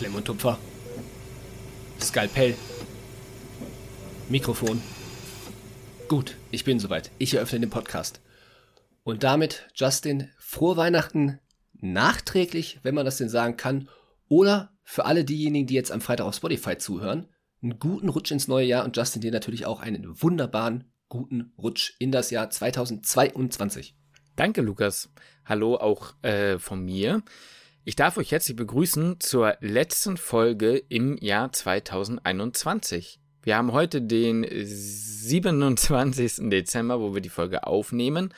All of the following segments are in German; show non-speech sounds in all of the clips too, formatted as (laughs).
Klemm und Tupfer. Skalpell. Mikrofon. Gut, ich bin soweit. Ich eröffne den Podcast. Und damit, Justin, frohe Weihnachten nachträglich, wenn man das denn sagen kann. Oder für alle diejenigen, die jetzt am Freitag auf Spotify zuhören, einen guten Rutsch ins neue Jahr und Justin dir natürlich auch einen wunderbaren, guten Rutsch in das Jahr 2022. Danke, Lukas. Hallo auch äh, von mir. Ich darf euch herzlich begrüßen zur letzten Folge im Jahr 2021. Wir haben heute den 27. Dezember, wo wir die Folge aufnehmen.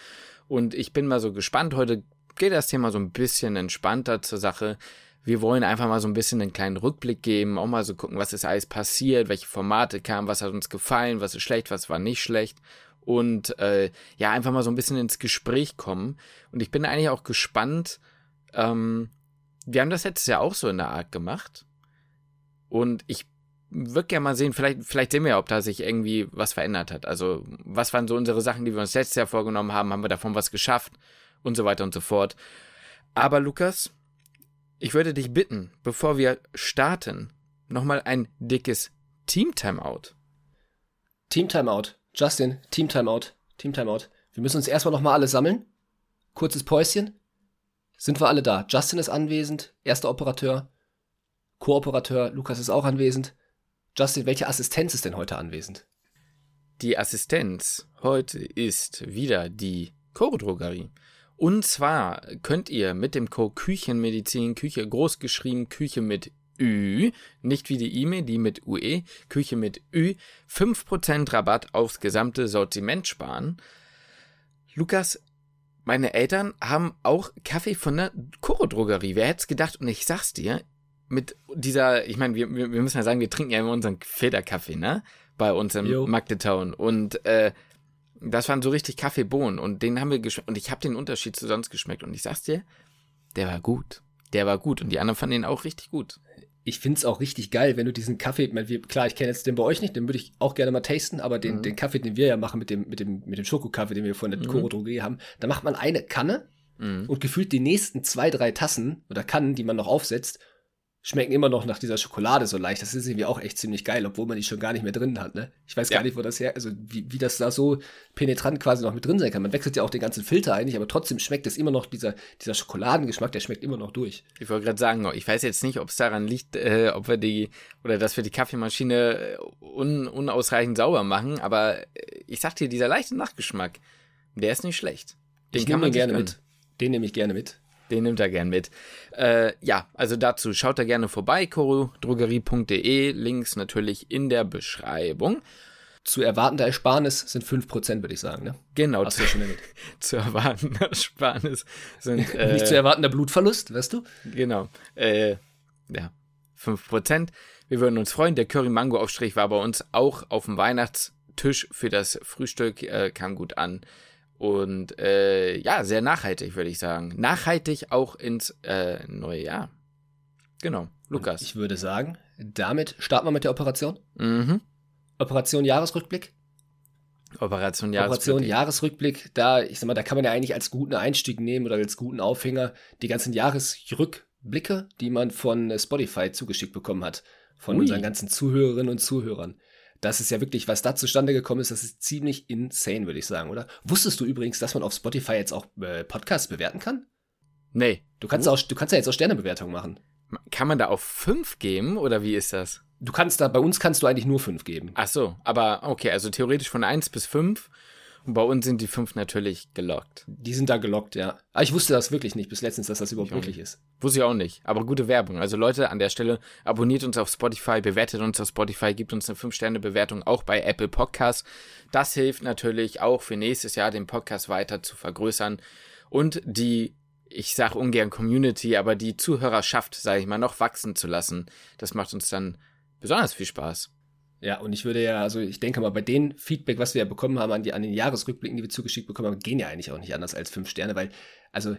Und ich bin mal so gespannt. Heute geht das Thema so ein bisschen entspannter zur Sache. Wir wollen einfach mal so ein bisschen einen kleinen Rückblick geben, auch mal so gucken, was ist alles passiert, welche Formate kamen, was hat uns gefallen, was ist schlecht, was war nicht schlecht und äh, ja, einfach mal so ein bisschen ins Gespräch kommen. Und ich bin eigentlich auch gespannt. Ähm, wir haben das letztes Jahr auch so in der Art gemacht. Und ich würde gerne mal sehen, vielleicht, vielleicht sehen wir ja, ob da sich irgendwie was verändert hat. Also, was waren so unsere Sachen, die wir uns letztes Jahr vorgenommen haben? Haben wir davon was geschafft? Und so weiter und so fort. Aber Lukas, ich würde dich bitten, bevor wir starten, nochmal ein dickes Team-Timeout. Team-Timeout. Justin, Team Timeout, Team Timeout. Wir müssen uns erstmal nochmal alle sammeln. Kurzes Päuschen. Sind wir alle da? Justin ist anwesend, erster Operateur. Kooperateur, Lukas ist auch anwesend. Justin, welche Assistenz ist denn heute anwesend? Die Assistenz heute ist wieder die Choro-Drogerie. Und zwar könnt ihr mit dem Code Küchenmedizin, Küche groß geschrieben, Küche mit Ü, nicht wie die E-Mail, die mit UE, Küche mit Ü, 5% Rabatt aufs gesamte Sortiment sparen. Lukas, meine Eltern haben auch Kaffee von der Koro-Drogerie. Wer hätte es gedacht? Und ich sag's dir, mit dieser, ich meine, wir, wir müssen ja sagen, wir trinken ja immer unseren Filterkaffee, ne? Bei uns im jo. Magdetown. Und äh, das waren so richtig Kaffeebohnen. Und den haben wir geschmeckt. Und ich habe den Unterschied zu sonst geschmeckt. Und ich sag's dir, der war gut. Der war gut. Und die anderen fanden ihn auch richtig gut ich finde es auch richtig geil, wenn du diesen Kaffee, klar, ich kenne jetzt den bei euch nicht, den würde ich auch gerne mal tasten, aber den, mhm. den Kaffee, den wir ja machen mit dem, mit dem, mit dem Schokokaffee, den wir von der mhm. Koro Drogerie haben, da macht man eine Kanne mhm. und gefühlt die nächsten zwei, drei Tassen oder Kannen, die man noch aufsetzt, schmecken immer noch nach dieser Schokolade so leicht. Das ist irgendwie auch echt ziemlich geil, obwohl man die schon gar nicht mehr drin hat, ne? Ich weiß ja. gar nicht, wo das her, also wie, wie das da so penetrant quasi noch mit drin sein kann. Man wechselt ja auch den ganzen Filter eigentlich, aber trotzdem schmeckt es immer noch, dieser, dieser Schokoladengeschmack, der schmeckt immer noch durch. Ich wollte gerade sagen, ich weiß jetzt nicht, ob es daran liegt, äh, ob wir die, oder dass wir die Kaffeemaschine äh, un, unausreichend sauber machen, aber äh, ich sag dir, dieser leichte Nachgeschmack, der ist nicht schlecht. Den ich kann man gerne mit. Den nehme ich gerne mit. Den nimmt er gern mit. Äh, ja, also dazu schaut da gerne vorbei, chorodrogerie.de. Links natürlich in der Beschreibung. Zu erwartender Ersparnis sind 5%, würde ich sagen, ne? Genau. Zu, (laughs) zu erwartender Ersparnis sind. (laughs) Äh, Nicht zu erwartender Blutverlust, weißt du? Genau. Äh, ja, 5%. Wir würden uns freuen. Der Curry-Mango-Aufstrich war bei uns auch auf dem Weihnachtstisch für das Frühstück, äh, kam gut an. Und äh, ja, sehr nachhaltig, würde ich sagen. Nachhaltig auch ins äh, neue Jahr. Genau, Lukas. Und ich würde sagen, damit starten wir mit der Operation. Mhm. Operation Jahresrückblick. Operation Jahresrückblick. Operation Jahresrückblick, da, ich sag mal, da kann man ja eigentlich als guten Einstieg nehmen oder als guten Aufhänger die ganzen Jahresrückblicke, die man von Spotify zugeschickt bekommen hat. Von Ui. unseren ganzen Zuhörerinnen und Zuhörern das ist ja wirklich, was da zustande gekommen ist, das ist ziemlich insane, würde ich sagen, oder? Wusstest du übrigens, dass man auf Spotify jetzt auch äh, Podcasts bewerten kann? Nee. Du kannst, auch, du kannst ja jetzt auch Sternebewertungen machen. Kann man da auf fünf geben oder wie ist das? Du kannst da, bei uns kannst du eigentlich nur fünf geben. Ach so, aber okay, also theoretisch von eins bis fünf und bei uns sind die fünf natürlich gelockt. Die sind da gelockt, ja. Aber ich wusste das wirklich nicht bis letztens, dass das überhaupt möglich ist. Wusste ich auch nicht. Aber gute Werbung. Also Leute, an der Stelle abonniert uns auf Spotify, bewertet uns auf Spotify, gibt uns eine 5-Sterne-Bewertung auch bei Apple Podcasts. Das hilft natürlich auch für nächstes Jahr den Podcast weiter zu vergrößern und die ich sage ungern Community, aber die Zuhörerschaft, sage ich mal, noch wachsen zu lassen. Das macht uns dann besonders viel Spaß. Ja, und ich würde ja, also ich denke mal, bei den Feedback, was wir ja bekommen haben an, die, an den Jahresrückblicken, die wir zugeschickt bekommen haben, gehen ja eigentlich auch nicht anders als fünf Sterne, weil, also,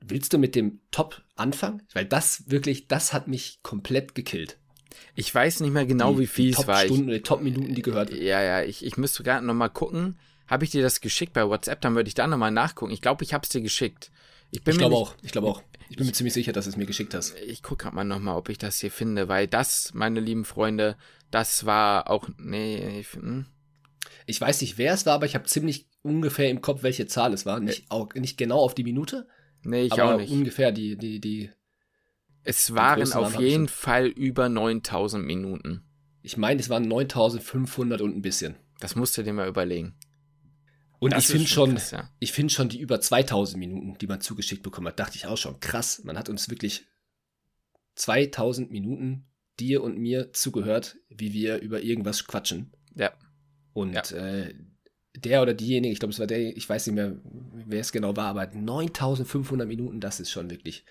willst du mit dem Top anfangen? Weil das wirklich, das hat mich komplett gekillt. Ich weiß nicht mehr genau, die, wie viel es war. Top-Stunden, die Top-Minuten, die gehört. Ja, ja, ich, ich müsste gerade nochmal gucken. Habe ich dir das geschickt bei WhatsApp? Dann würde ich da nochmal nachgucken. Ich glaube, ich habe es dir geschickt. Ich, ich glaube auch, ich glaube auch. Ich bin mir ziemlich sicher, dass du es mir geschickt hast. Ich gucke gerade mal nochmal, ob ich das hier finde, weil das, meine lieben Freunde, das war auch. Nee, ich, hm. ich weiß nicht, wer es war, aber ich habe ziemlich ungefähr im Kopf, welche Zahl es war. Nicht, äh. auch, nicht genau auf die Minute. Nee, ich aber auch nicht. ungefähr die, die, die. Es waren auf jeden Fall über 9000 Minuten. Ich meine, es waren 9500 und ein bisschen. Das musst du dir mal überlegen. Und das ich finde schon, krass, ja. ich finde schon die über 2000 Minuten, die man zugeschickt bekommen hat, dachte ich auch schon krass. Man hat uns wirklich 2000 Minuten dir und mir zugehört, wie wir über irgendwas quatschen. Ja. Und ja. Äh, der oder diejenige, ich glaube, es war der, ich weiß nicht mehr, wer es genau war, aber 9500 Minuten, das ist schon wirklich,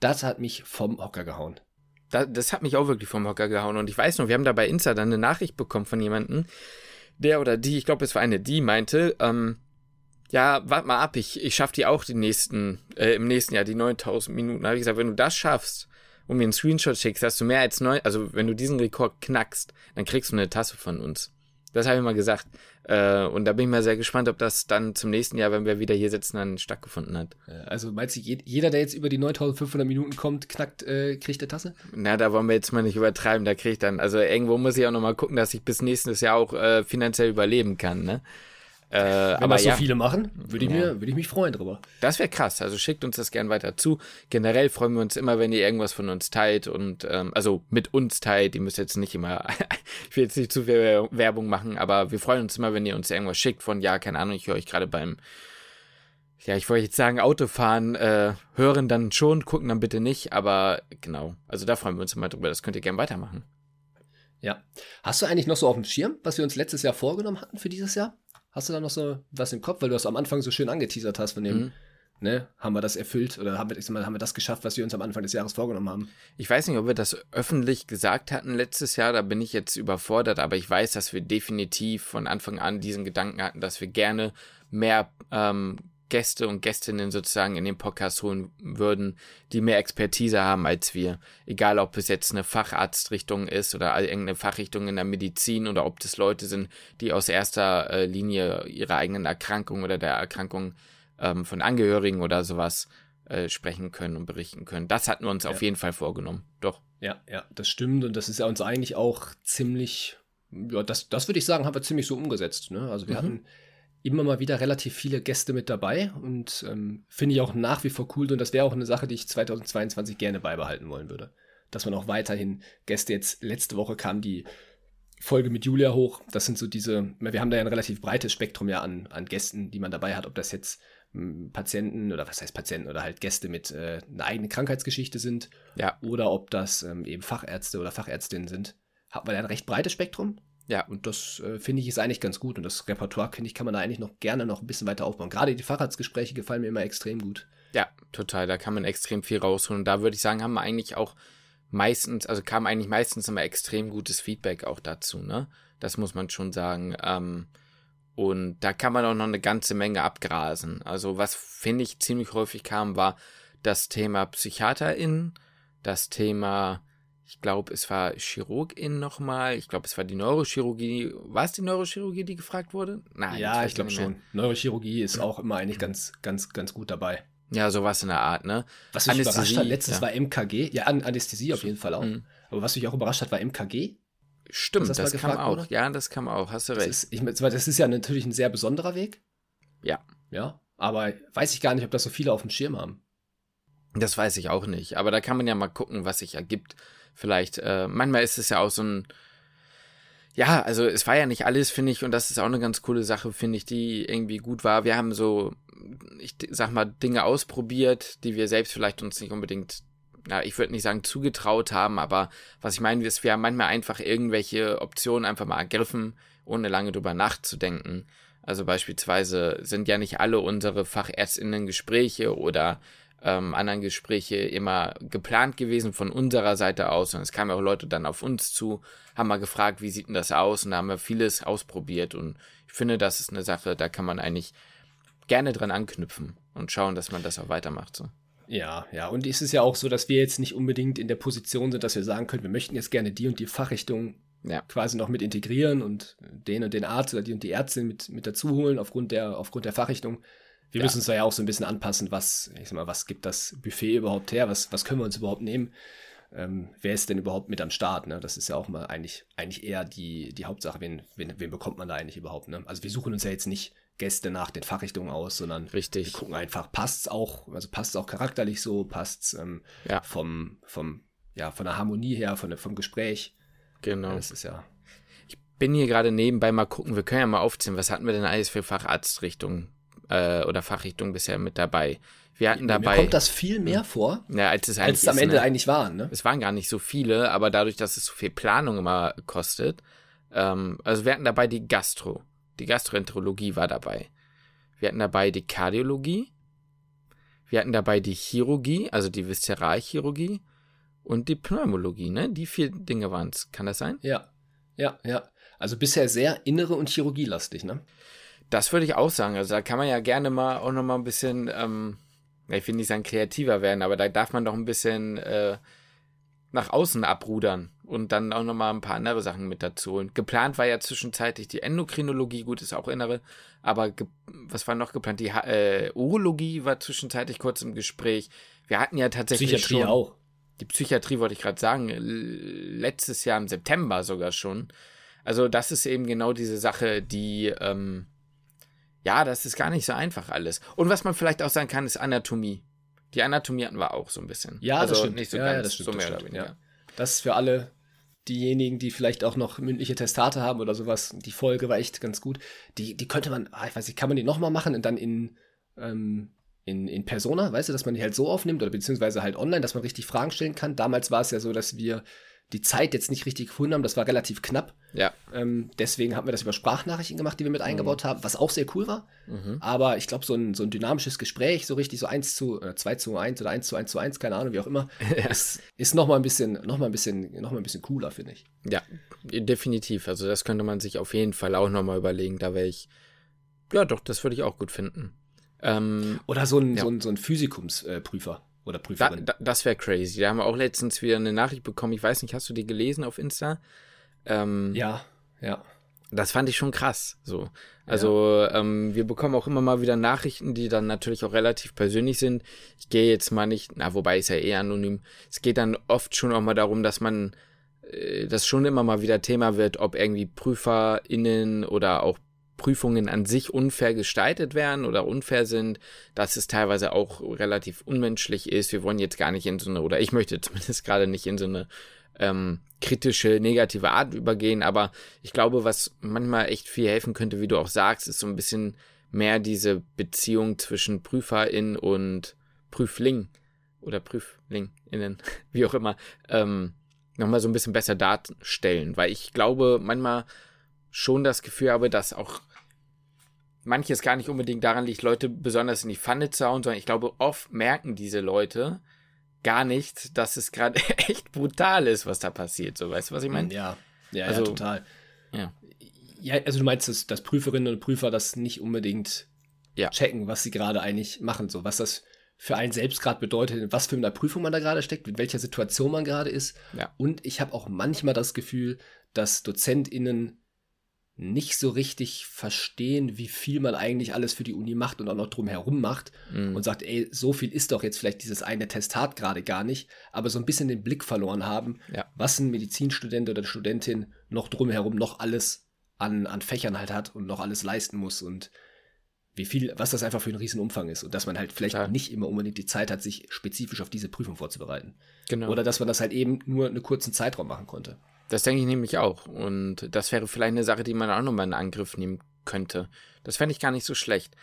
das hat mich vom Hocker gehauen. Das, das hat mich auch wirklich vom Hocker gehauen. Und ich weiß noch, wir haben da bei Insta dann eine Nachricht bekommen von jemandem, der oder die, ich glaube, es war eine, die meinte, ähm, ja, warte mal ab, ich, ich schaffe die auch die nächsten, äh, im nächsten Jahr die 9000 Minuten. Da habe ich gesagt, wenn du das schaffst und mir einen Screenshot schickst, hast du mehr als neun, also wenn du diesen Rekord knackst, dann kriegst du eine Tasse von uns. Das habe ich mal gesagt. Äh, und da bin ich mal sehr gespannt, ob das dann zum nächsten Jahr, wenn wir wieder hier sitzen, dann stattgefunden hat. Also meinst du, jeder, der jetzt über die 9500 Minuten kommt, knackt, äh, kriegt eine Tasse? Na, da wollen wir jetzt mal nicht übertreiben. Da kriege ich dann, also irgendwo muss ich auch nochmal gucken, dass ich bis nächstes Jahr auch äh, finanziell überleben kann, ne? Äh, Wenn aber das so viele machen, würde ich, ja. ich mich freuen drüber. Das wäre krass. Also schickt uns das gern weiter zu. Generell freuen wir uns immer, wenn ihr irgendwas von uns teilt und ähm, also mit uns teilt. Ihr müsst jetzt nicht immer, (laughs) ich will jetzt nicht zu viel Werbung machen, aber wir freuen uns immer, wenn ihr uns irgendwas schickt von, ja, keine Ahnung, ich höre euch gerade beim ja, ich wollte jetzt sagen, Autofahren äh, hören dann schon, gucken dann bitte nicht, aber genau. Also da freuen wir uns immer drüber. Das könnt ihr gern weitermachen. Ja. Hast du eigentlich noch so auf dem Schirm, was wir uns letztes Jahr vorgenommen hatten für dieses Jahr? Hast du da noch so was im Kopf, weil du das am Anfang so schön angeteasert hast von dem, mhm. ne, haben wir das erfüllt oder haben wir, ich mal, haben wir das geschafft, was wir uns am Anfang des Jahres vorgenommen haben? Ich weiß nicht, ob wir das öffentlich gesagt hatten letztes Jahr, da bin ich jetzt überfordert, aber ich weiß, dass wir definitiv von Anfang an diesen Gedanken hatten, dass wir gerne mehr ähm, Gäste und Gästinnen sozusagen in den Podcast holen würden, die mehr Expertise haben als wir. Egal, ob es jetzt eine Facharztrichtung ist oder irgendeine Fachrichtung in der Medizin oder ob das Leute sind, die aus erster äh, Linie ihrer eigenen Erkrankung oder der Erkrankung ähm, von Angehörigen oder sowas äh, sprechen können und berichten können. Das hatten wir uns ja. auf jeden Fall vorgenommen. Doch. Ja, ja, das stimmt und das ist ja uns eigentlich auch ziemlich, ja, das, das würde ich sagen, haben wir ziemlich so umgesetzt. Ne? Also wir mhm. hatten immer mal wieder relativ viele Gäste mit dabei und ähm, finde ich auch nach wie vor cool und das wäre auch eine Sache, die ich 2022 gerne beibehalten wollen würde. Dass man auch weiterhin Gäste jetzt, letzte Woche kam die Folge mit Julia hoch. Das sind so diese, wir haben da ja ein relativ breites Spektrum ja an, an Gästen, die man dabei hat, ob das jetzt hm, Patienten oder was heißt Patienten oder halt Gäste mit äh, einer eigenen Krankheitsgeschichte sind. Ja. Oder ob das ähm, eben Fachärzte oder Fachärztinnen sind. Hat man ja ein recht breites Spektrum. Ja, und das äh, finde ich ist eigentlich ganz gut. Und das Repertoire, finde ich, kann man da eigentlich noch gerne noch ein bisschen weiter aufbauen. Gerade die Facharztgespräche gefallen mir immer extrem gut. Ja, total. Da kann man extrem viel rausholen. Und da würde ich sagen, haben wir eigentlich auch meistens, also kam eigentlich meistens immer extrem gutes Feedback auch dazu, ne? Das muss man schon sagen. Ähm, und da kann man auch noch eine ganze Menge abgrasen. Also was finde ich ziemlich häufig kam, war das Thema PsychiaterInnen, das Thema ich glaube, es war Chirurgin nochmal. Ich glaube, es war die Neurochirurgie. War es die Neurochirurgie, die gefragt wurde? Nein. Ja, ich glaube schon. Neurochirurgie ist auch immer eigentlich ganz, ganz, ganz gut dabei. Ja, sowas in der Art, ne? Was mich überrascht hat, letztes ja. war MKG. Ja, Anästhesie auf jeden Fall auch. Mhm. Aber was mich auch überrascht hat, war MKG. Stimmt, das, das kam auch. Wurde? Ja, das kam auch. Hast du recht. Das ist, ich, das ist ja natürlich ein sehr besonderer Weg. Ja. Ja. Aber weiß ich gar nicht, ob das so viele auf dem Schirm haben. Das weiß ich auch nicht. Aber da kann man ja mal gucken, was sich ergibt vielleicht. Äh, manchmal ist es ja auch so ein, ja, also es war ja nicht alles, finde ich, und das ist auch eine ganz coole Sache, finde ich, die irgendwie gut war. Wir haben so, ich sag mal, Dinge ausprobiert, die wir selbst vielleicht uns nicht unbedingt, ja, ich würde nicht sagen zugetraut haben, aber was ich meine, ist, wir haben manchmal einfach irgendwelche Optionen einfach mal ergriffen, ohne lange drüber nachzudenken. Also beispielsweise sind ja nicht alle unsere Fachärztinnen Gespräche oder ähm, anderen Gespräche immer geplant gewesen von unserer Seite aus. Und es kamen auch Leute dann auf uns zu, haben mal gefragt, wie sieht denn das aus? Und da haben wir vieles ausprobiert. Und ich finde, das ist eine Sache, da kann man eigentlich gerne dran anknüpfen und schauen, dass man das auch weitermacht. So. Ja, ja. Und es ist ja auch so, dass wir jetzt nicht unbedingt in der Position sind, dass wir sagen können, wir möchten jetzt gerne die und die Fachrichtung ja. quasi noch mit integrieren und den und den Arzt oder die und die Ärztin mit, mit dazu holen aufgrund der, aufgrund der Fachrichtung Wir ja. müssen uns da ja auch so ein bisschen anpassen, was, ich sag mal, was gibt das Buffet überhaupt her? Was, was können wir uns überhaupt nehmen? Ähm, wer ist denn überhaupt mit am Start? Ne? Das ist ja auch mal eigentlich, eigentlich eher die, die Hauptsache, wen, wen, wen bekommt man da eigentlich überhaupt? Ne? Also wir suchen uns ja jetzt nicht Gäste nach den Fachrichtungen aus, sondern Richtig. wir gucken einfach, passt es auch, also passt es auch charakterlich so, passt es ähm, ja. vom, vom, ja, von der Harmonie her, von vom Gespräch. Genau. Ja, das ist ja. Ich bin hier gerade nebenbei mal gucken, wir können ja mal aufziehen, was hatten wir denn alles für Facharztrichtungen äh, oder Fachrichtungen bisher mit dabei? Wir hatten dabei. Mir kommt das viel mehr vor, ja, als es, als es am Ende ne? eigentlich waren. Ne? Es waren gar nicht so viele, aber dadurch, dass es so viel Planung immer kostet. Ähm, also wir hatten dabei die Gastro. Die Gastroenterologie war dabei. Wir hatten dabei die Kardiologie. Wir hatten dabei die Chirurgie, also die Viszeralchirurgie und die Pneumologie, ne? Die vier Dinge waren es. Kann das sein? Ja, ja, ja. Also bisher sehr innere und chirurgielastig, ne? Das würde ich auch sagen. Also da kann man ja gerne mal auch noch mal ein bisschen ähm, ich will nicht sagen kreativer werden, aber da darf man doch ein bisschen äh, nach außen abrudern und dann auch nochmal ein paar andere Sachen mit dazu. Und geplant war ja zwischenzeitlich die Endokrinologie, gut, ist auch innere, aber was war noch geplant? Die äh, Urologie war zwischenzeitlich kurz im Gespräch. Wir hatten ja tatsächlich Psychiatrie schon, auch. Die Psychiatrie wollte ich gerade sagen, letztes Jahr im September sogar schon. Also das ist eben genau diese Sache, die ähm, ja, das ist gar nicht so einfach alles. Und was man vielleicht auch sagen kann, ist Anatomie. Die Anatomie hatten wir auch so ein bisschen. Ja, also das stimmt. nicht so ja, ganz, ja, das stimmt, so mehr das oder weniger. Ja. Das ist für alle diejenigen, die vielleicht auch noch mündliche Testate haben oder sowas. Die Folge war echt ganz gut. Die, die könnte man, ah, ich weiß nicht, kann man die nochmal machen und dann in, ähm, in, in Persona, weißt du, dass man die halt so aufnimmt oder beziehungsweise halt online, dass man richtig Fragen stellen kann. Damals war es ja so, dass wir die Zeit jetzt nicht richtig gefunden haben. Das war relativ knapp. Ja. Ähm, deswegen haben wir das über Sprachnachrichten gemacht, die wir mit eingebaut mhm. haben, was auch sehr cool war. Mhm. Aber ich glaube, so ein, so ein dynamisches Gespräch, so richtig so 1 zu, äh, 2 zu 1 oder 1 zu 1 zu 1, keine Ahnung, wie auch immer, (laughs) ja. ist, ist nochmal ein bisschen, noch mal ein bisschen, noch mal ein bisschen cooler, finde ich. Ja, definitiv. Also das könnte man sich auf jeden Fall auch nochmal überlegen. Da wäre ich, ja doch, das würde ich auch gut finden. Ähm, oder so ein, ja. so ein, so ein Physikumsprüfer. Oder Prüferin. Da, da, das wäre crazy. Da haben wir auch letztens wieder eine Nachricht bekommen. Ich weiß nicht, hast du die gelesen auf Insta? Ähm, ja, ja. Das fand ich schon krass. So. Also ja. ähm, wir bekommen auch immer mal wieder Nachrichten, die dann natürlich auch relativ persönlich sind. Ich gehe jetzt mal nicht, na, wobei ist ja eh anonym. Es geht dann oft schon auch mal darum, dass man äh, das schon immer mal wieder Thema wird, ob irgendwie PrüferInnen oder auch Prüfungen an sich unfair gestaltet werden oder unfair sind, dass es teilweise auch relativ unmenschlich ist. Wir wollen jetzt gar nicht in so eine, oder ich möchte (laughs) zumindest gerade nicht in so eine ähm, kritische, negative Art übergehen, aber ich glaube, was manchmal echt viel helfen könnte, wie du auch sagst, ist so ein bisschen mehr diese Beziehung zwischen Prüferin und Prüfling oder PrüflingInnen, (laughs) wie auch immer, ähm, nochmal so ein bisschen besser darstellen, weil ich glaube, manchmal schon das Gefühl habe, dass auch manches gar nicht unbedingt daran liegt, Leute besonders in die Pfanne zu hauen, sondern ich glaube, oft merken diese Leute gar nicht, dass es gerade (laughs) echt brutal ist, was da passiert. So, weißt du, was ich meine? Ja, ja, also, ja, total. Ja. Ja, also du meinst, dass, dass Prüferinnen und Prüfer das nicht unbedingt ja. checken, was sie gerade eigentlich machen, so was das für einen selbst gerade bedeutet, was für eine Prüfung man da gerade steckt, in welcher Situation man gerade ist. Ja. Und ich habe auch manchmal das Gefühl, dass DozentInnen nicht so richtig verstehen, wie viel man eigentlich alles für die Uni macht und auch noch drumherum macht mhm. und sagt, ey, so viel ist doch jetzt vielleicht dieses eine Testat gerade gar nicht, aber so ein bisschen den Blick verloren haben, ja. was ein Medizinstudent oder Studentin noch drumherum noch alles an, an Fächern halt hat und noch alles leisten muss und wie viel, was das einfach für ein Riesenumfang ist und dass man halt vielleicht Klar. nicht immer unbedingt die Zeit hat, sich spezifisch auf diese Prüfung vorzubereiten. Genau. Oder dass man das halt eben nur einen kurzen Zeitraum machen konnte. Das denke ich nämlich auch. Und das wäre vielleicht eine Sache, die man auch nochmal in Angriff nehmen könnte. Das fände ich gar nicht so schlecht.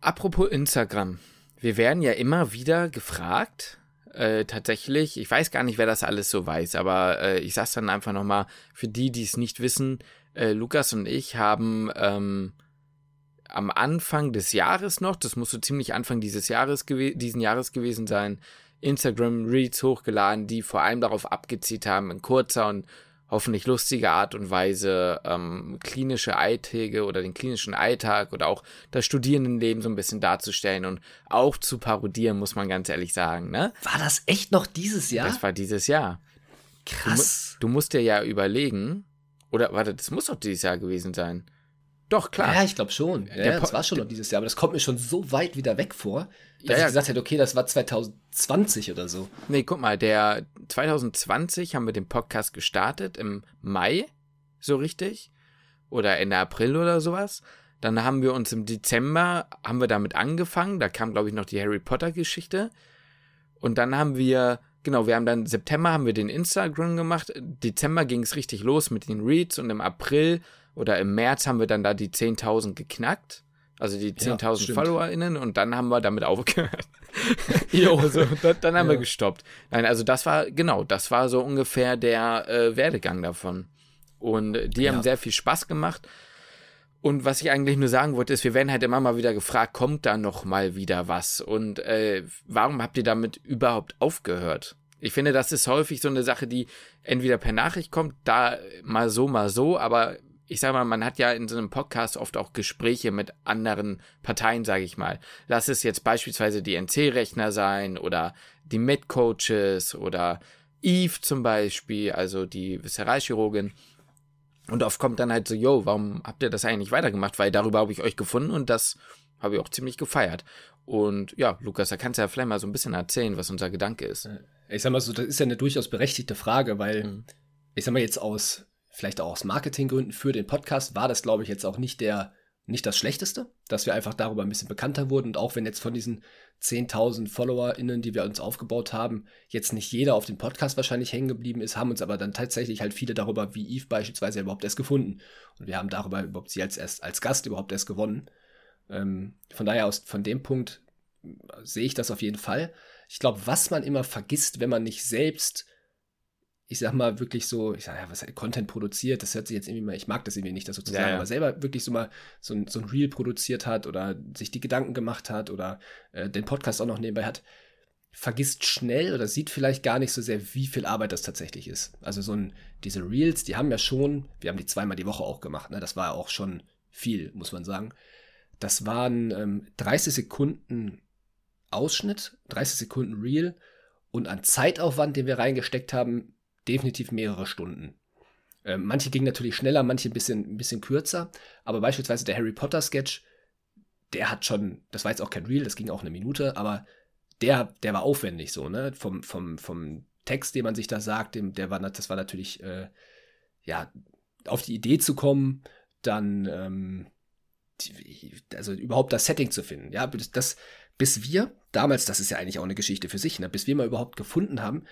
Apropos Instagram. Wir werden ja immer wieder gefragt, äh, tatsächlich, ich weiß gar nicht, wer das alles so weiß, aber äh, ich sag's dann einfach nochmal, für die, die es nicht wissen, äh, Lukas und ich haben ähm, am Anfang des Jahres noch, das muss so ziemlich Anfang dieses Jahres diesen Jahres gewesen sein, Instagram Reads hochgeladen, die vor allem darauf abgezielt haben, in kurzer und hoffentlich lustiger Art und Weise ähm, klinische Alltäge oder den klinischen Alltag oder auch das Studierendenleben so ein bisschen darzustellen und auch zu parodieren, muss man ganz ehrlich sagen. Ne? War das echt noch dieses Jahr? Das war dieses Jahr. Krass. Du, du musst dir ja überlegen, oder warte, das muss doch dieses Jahr gewesen sein. Doch, klar. Ja, ich glaube schon. Ja, ja, das war schon noch dieses Jahr, aber das kommt mir schon so weit wieder weg vor, dass ja, ich gesagt hätte, okay, das war 2020 oder so. Nee, guck mal, der 2020 haben wir den Podcast gestartet im Mai, so richtig. Oder Ende April oder sowas. Dann haben wir uns im Dezember, haben wir damit angefangen. Da kam, glaube ich, noch die Harry Potter-Geschichte. Und dann haben wir, genau, wir haben dann September haben wir den Instagram gemacht. Dezember ging es richtig los mit den Reads und im April oder im März haben wir dann da die 10.000 geknackt. Also die 10.000 ja, FollowerInnen und dann haben wir damit aufgehört. (laughs) jo. (laughs) Also, dann, dann haben ja. wir gestoppt. Nein, also das war, genau, das war so ungefähr der äh, Werdegang davon. Und die ja. haben sehr viel Spaß gemacht. Und was ich eigentlich nur sagen wollte, ist, wir werden halt immer mal wieder gefragt, kommt da noch mal wieder was? Und äh, warum habt ihr damit überhaupt aufgehört? Ich finde, das ist häufig so eine Sache, die entweder per Nachricht kommt, da mal so, mal so, aber ich sag mal, man hat ja in so einem Podcast oft auch Gespräche mit anderen Parteien, sage ich mal. Lass es jetzt beispielsweise die NC-Rechner sein oder die Med-Coaches oder Eve zum Beispiel, also die Viszeralchirurgin. Und oft kommt dann halt so, yo, warum habt ihr das eigentlich weitergemacht? Weil darüber habe ich euch gefunden und das habe ich auch ziemlich gefeiert. Und ja, Lukas, da kannst du ja vielleicht mal so ein bisschen erzählen, was unser Gedanke ist. Ich sag mal so, das ist ja eine durchaus berechtigte Frage, weil mhm. ich sag mal jetzt aus vielleicht auch aus Marketinggründen für den Podcast war das, glaube ich, jetzt auch nicht der, nicht das Schlechteste, dass wir einfach darüber ein bisschen bekannter wurden und auch wenn jetzt von diesen 10.000 FollowerInnen, die wir uns aufgebaut haben, jetzt nicht jeder auf den Podcast wahrscheinlich hängen geblieben ist, haben uns aber dann tatsächlich halt viele darüber, wie Eve beispielsweise überhaupt erst gefunden und wir haben darüber überhaupt sie als, erst, als Gast überhaupt erst gewonnen. Ähm, von daher aus, von dem Punkt sehe ich das auf jeden Fall. Ich glaube, was man immer vergisst, wenn man nicht selbst ich sag mal, wirklich so, ich sag ja, was Content produziert, das hört sich jetzt irgendwie mal, ich mag das irgendwie nicht, das sozusagen, ja, ja. aber selber wirklich so mal so ein, so ein Reel produziert hat oder sich die Gedanken gemacht hat oder äh, den Podcast auch noch nebenbei hat, vergisst schnell oder sieht vielleicht gar nicht so sehr, wie viel Arbeit das tatsächlich ist. Also so ein, diese Reels, die haben ja schon, wir haben die zweimal die Woche auch gemacht, ne? Das war ja auch schon viel, muss man sagen. Das waren ähm, 30 Sekunden Ausschnitt, 30 Sekunden Reel und an Zeitaufwand, den wir reingesteckt haben, definitiv mehrere Stunden. Ähm, manche gingen natürlich schneller, manche ein bisschen, ein bisschen kürzer, aber beispielsweise der Harry Potter Sketch, der hat schon, das war jetzt auch kein Reel, das ging auch eine Minute, aber der, der war aufwendig so, ne? Vom, vom, vom Text, den man sich da sagt, dem, der war, das war natürlich, äh, ja, auf die Idee zu kommen, dann, ähm, also überhaupt das Setting zu finden, ja, das, bis wir, damals, das ist ja eigentlich auch eine Geschichte für sich, ne, bis wir mal überhaupt gefunden haben,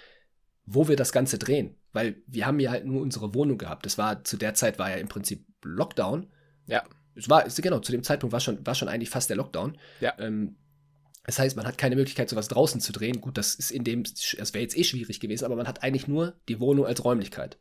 wo wir das Ganze drehen. Weil wir haben ja halt nur unsere Wohnung gehabt. Das war, zu der Zeit war ja im Prinzip Lockdown. Ja. Es war, genau, zu dem Zeitpunkt war schon, war schon eigentlich fast der Lockdown. Ja. Ähm, das heißt, man hat keine Möglichkeit, sowas draußen zu drehen. Gut, das ist in dem, das wäre jetzt eh schwierig gewesen, aber man hat eigentlich nur die Wohnung als Räumlichkeit.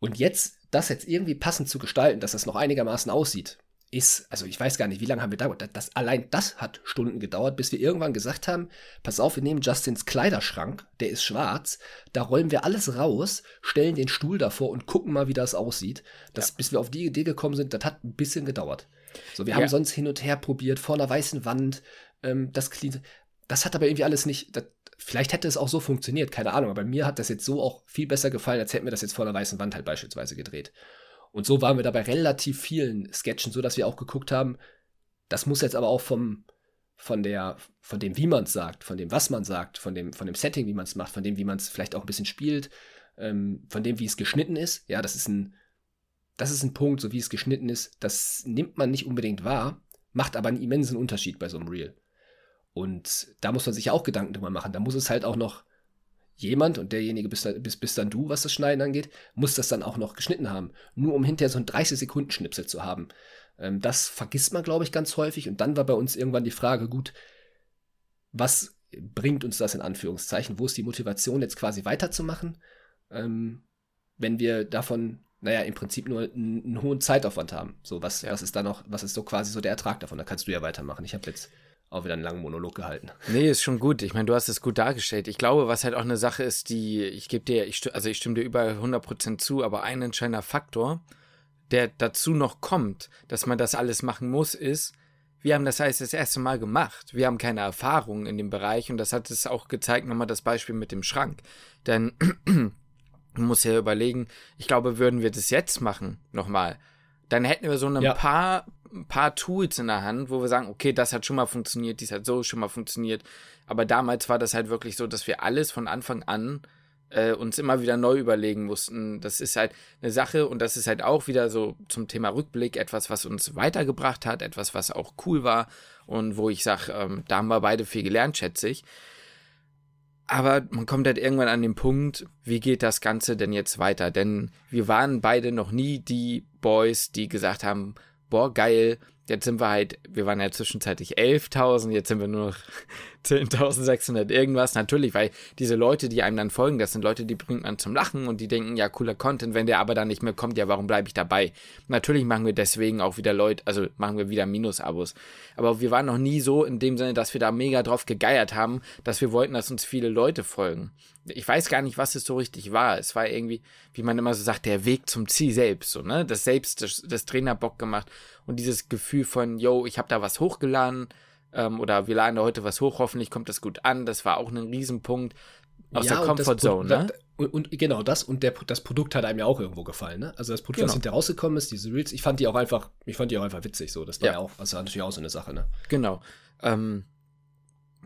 Und jetzt, das jetzt irgendwie passend zu gestalten, dass das noch einigermaßen aussieht, ist, also ich weiß gar nicht, wie lange haben wir dauert. Das, allein das hat Stunden gedauert, bis wir irgendwann gesagt haben, pass auf, wir nehmen Justins Kleiderschrank, der ist schwarz, da räumen wir alles raus, stellen den Stuhl davor und gucken mal, wie das aussieht. Das, ja. Bis wir auf die Idee gekommen sind, das hat ein bisschen gedauert. So, wir ja. haben sonst hin und her probiert, vor einer weißen Wand, ähm, das clean, das hat aber irgendwie alles nicht, das, vielleicht hätte es auch so funktioniert, keine Ahnung, aber mir hat das jetzt so auch viel besser gefallen, als hätten wir das jetzt vor einer weißen Wand halt beispielsweise gedreht. Und so waren wir dabei relativ vielen Sketchen, so dass wir auch geguckt haben, das muss jetzt aber auch vom, von der, von dem, wie man es sagt, von dem, was man sagt, von dem, von dem Setting, wie man es macht, von dem, wie man es vielleicht auch ein bisschen spielt, ähm, von dem, wie es geschnitten ist. Ja, das ist ein, das ist ein Punkt, so wie es geschnitten ist, das nimmt man nicht unbedingt wahr, macht aber einen immensen Unterschied bei so einem Reel. Und da muss man sich auch Gedanken drüber machen. Da muss es halt auch noch jemand, und derjenige bist, bist, bist dann du, was das Schneiden angeht, muss das dann auch noch geschnitten haben. Nur um hinterher so ein 30-Sekunden-Schnipsel zu haben. Ähm, das vergisst man, glaube ich, ganz häufig. Und dann war bei uns irgendwann die Frage, gut, was bringt uns das in Anführungszeichen? Wo ist die Motivation, jetzt quasi weiterzumachen? Ähm, wenn wir davon, naja, im Prinzip nur einen, einen hohen Zeitaufwand haben. So, was, ja. was ist da noch, was ist so quasi so der Ertrag davon? Da kannst du ja weitermachen. Ich habe jetzt auch wieder einen langen Monolog gehalten. Nee, ist schon gut. Ich meine, du hast es gut dargestellt. Ich glaube, was halt auch eine Sache ist, die, ich gebe dir, ich, also ich stimme dir über 100% zu, aber ein entscheidender Faktor, der dazu noch kommt, dass man das alles machen muss, ist, wir haben das heißt das erste Mal gemacht. Wir haben keine Erfahrung in dem Bereich und das hat es auch gezeigt, nochmal das Beispiel mit dem Schrank. Denn (clears throat) man muss ja überlegen, ich glaube, würden wir das jetzt machen, nochmal, dann hätten wir so ein ja. paar, paar Tools in der Hand, wo wir sagen, okay, das hat schon mal funktioniert, dies hat so schon mal funktioniert. Aber damals war das halt wirklich so, dass wir alles von Anfang an äh, uns immer wieder neu überlegen mussten. Das ist halt eine Sache und das ist halt auch wieder so zum Thema Rückblick etwas, was uns weitergebracht hat, etwas, was auch cool war und wo ich sage, ähm, da haben wir beide viel gelernt, schätze ich. Aber man kommt halt irgendwann an den Punkt, wie geht das Ganze denn jetzt weiter? Denn wir waren beide noch nie die Boys, die gesagt haben, boah, geil, Jetzt sind wir halt, wir waren ja zwischenzeitlich 11.000, jetzt sind wir nur noch 10.600 irgendwas. Natürlich, weil diese Leute, die einem dann folgen, das sind Leute, die bringt man zum Lachen und die denken, ja, cooler Content. Wenn der aber dann nicht mehr kommt, ja, warum bleibe ich dabei? Natürlich machen wir deswegen auch wieder Leute, also machen wir wieder Minus-Abos. Aber wir waren noch nie so in dem Sinne, dass wir da mega drauf gegeiert haben, dass wir wollten, dass uns viele Leute folgen. Ich weiß gar nicht, was es so richtig war. Es war irgendwie, wie man immer so sagt, der Weg zum Ziel selbst, so, ne? Das selbst, das, das Trainer Bock gemacht und dieses Gefühl von, yo, ich habe da was hochgeladen ähm, oder wir laden da heute was hoch, hoffentlich kommt das gut an. Das war auch ein Riesenpunkt aus ja, der Comfortzone. Ne? Und, und, genau das und der, das Produkt hat einem ja auch irgendwo gefallen, ne? Also das Produkt, genau. was hinterher rausgekommen ist, diese Reels, ich fand die auch einfach, ich fand die auch einfach witzig, so. Das war ja, ja auch, war natürlich auch so eine Sache, ne? Genau. Ähm,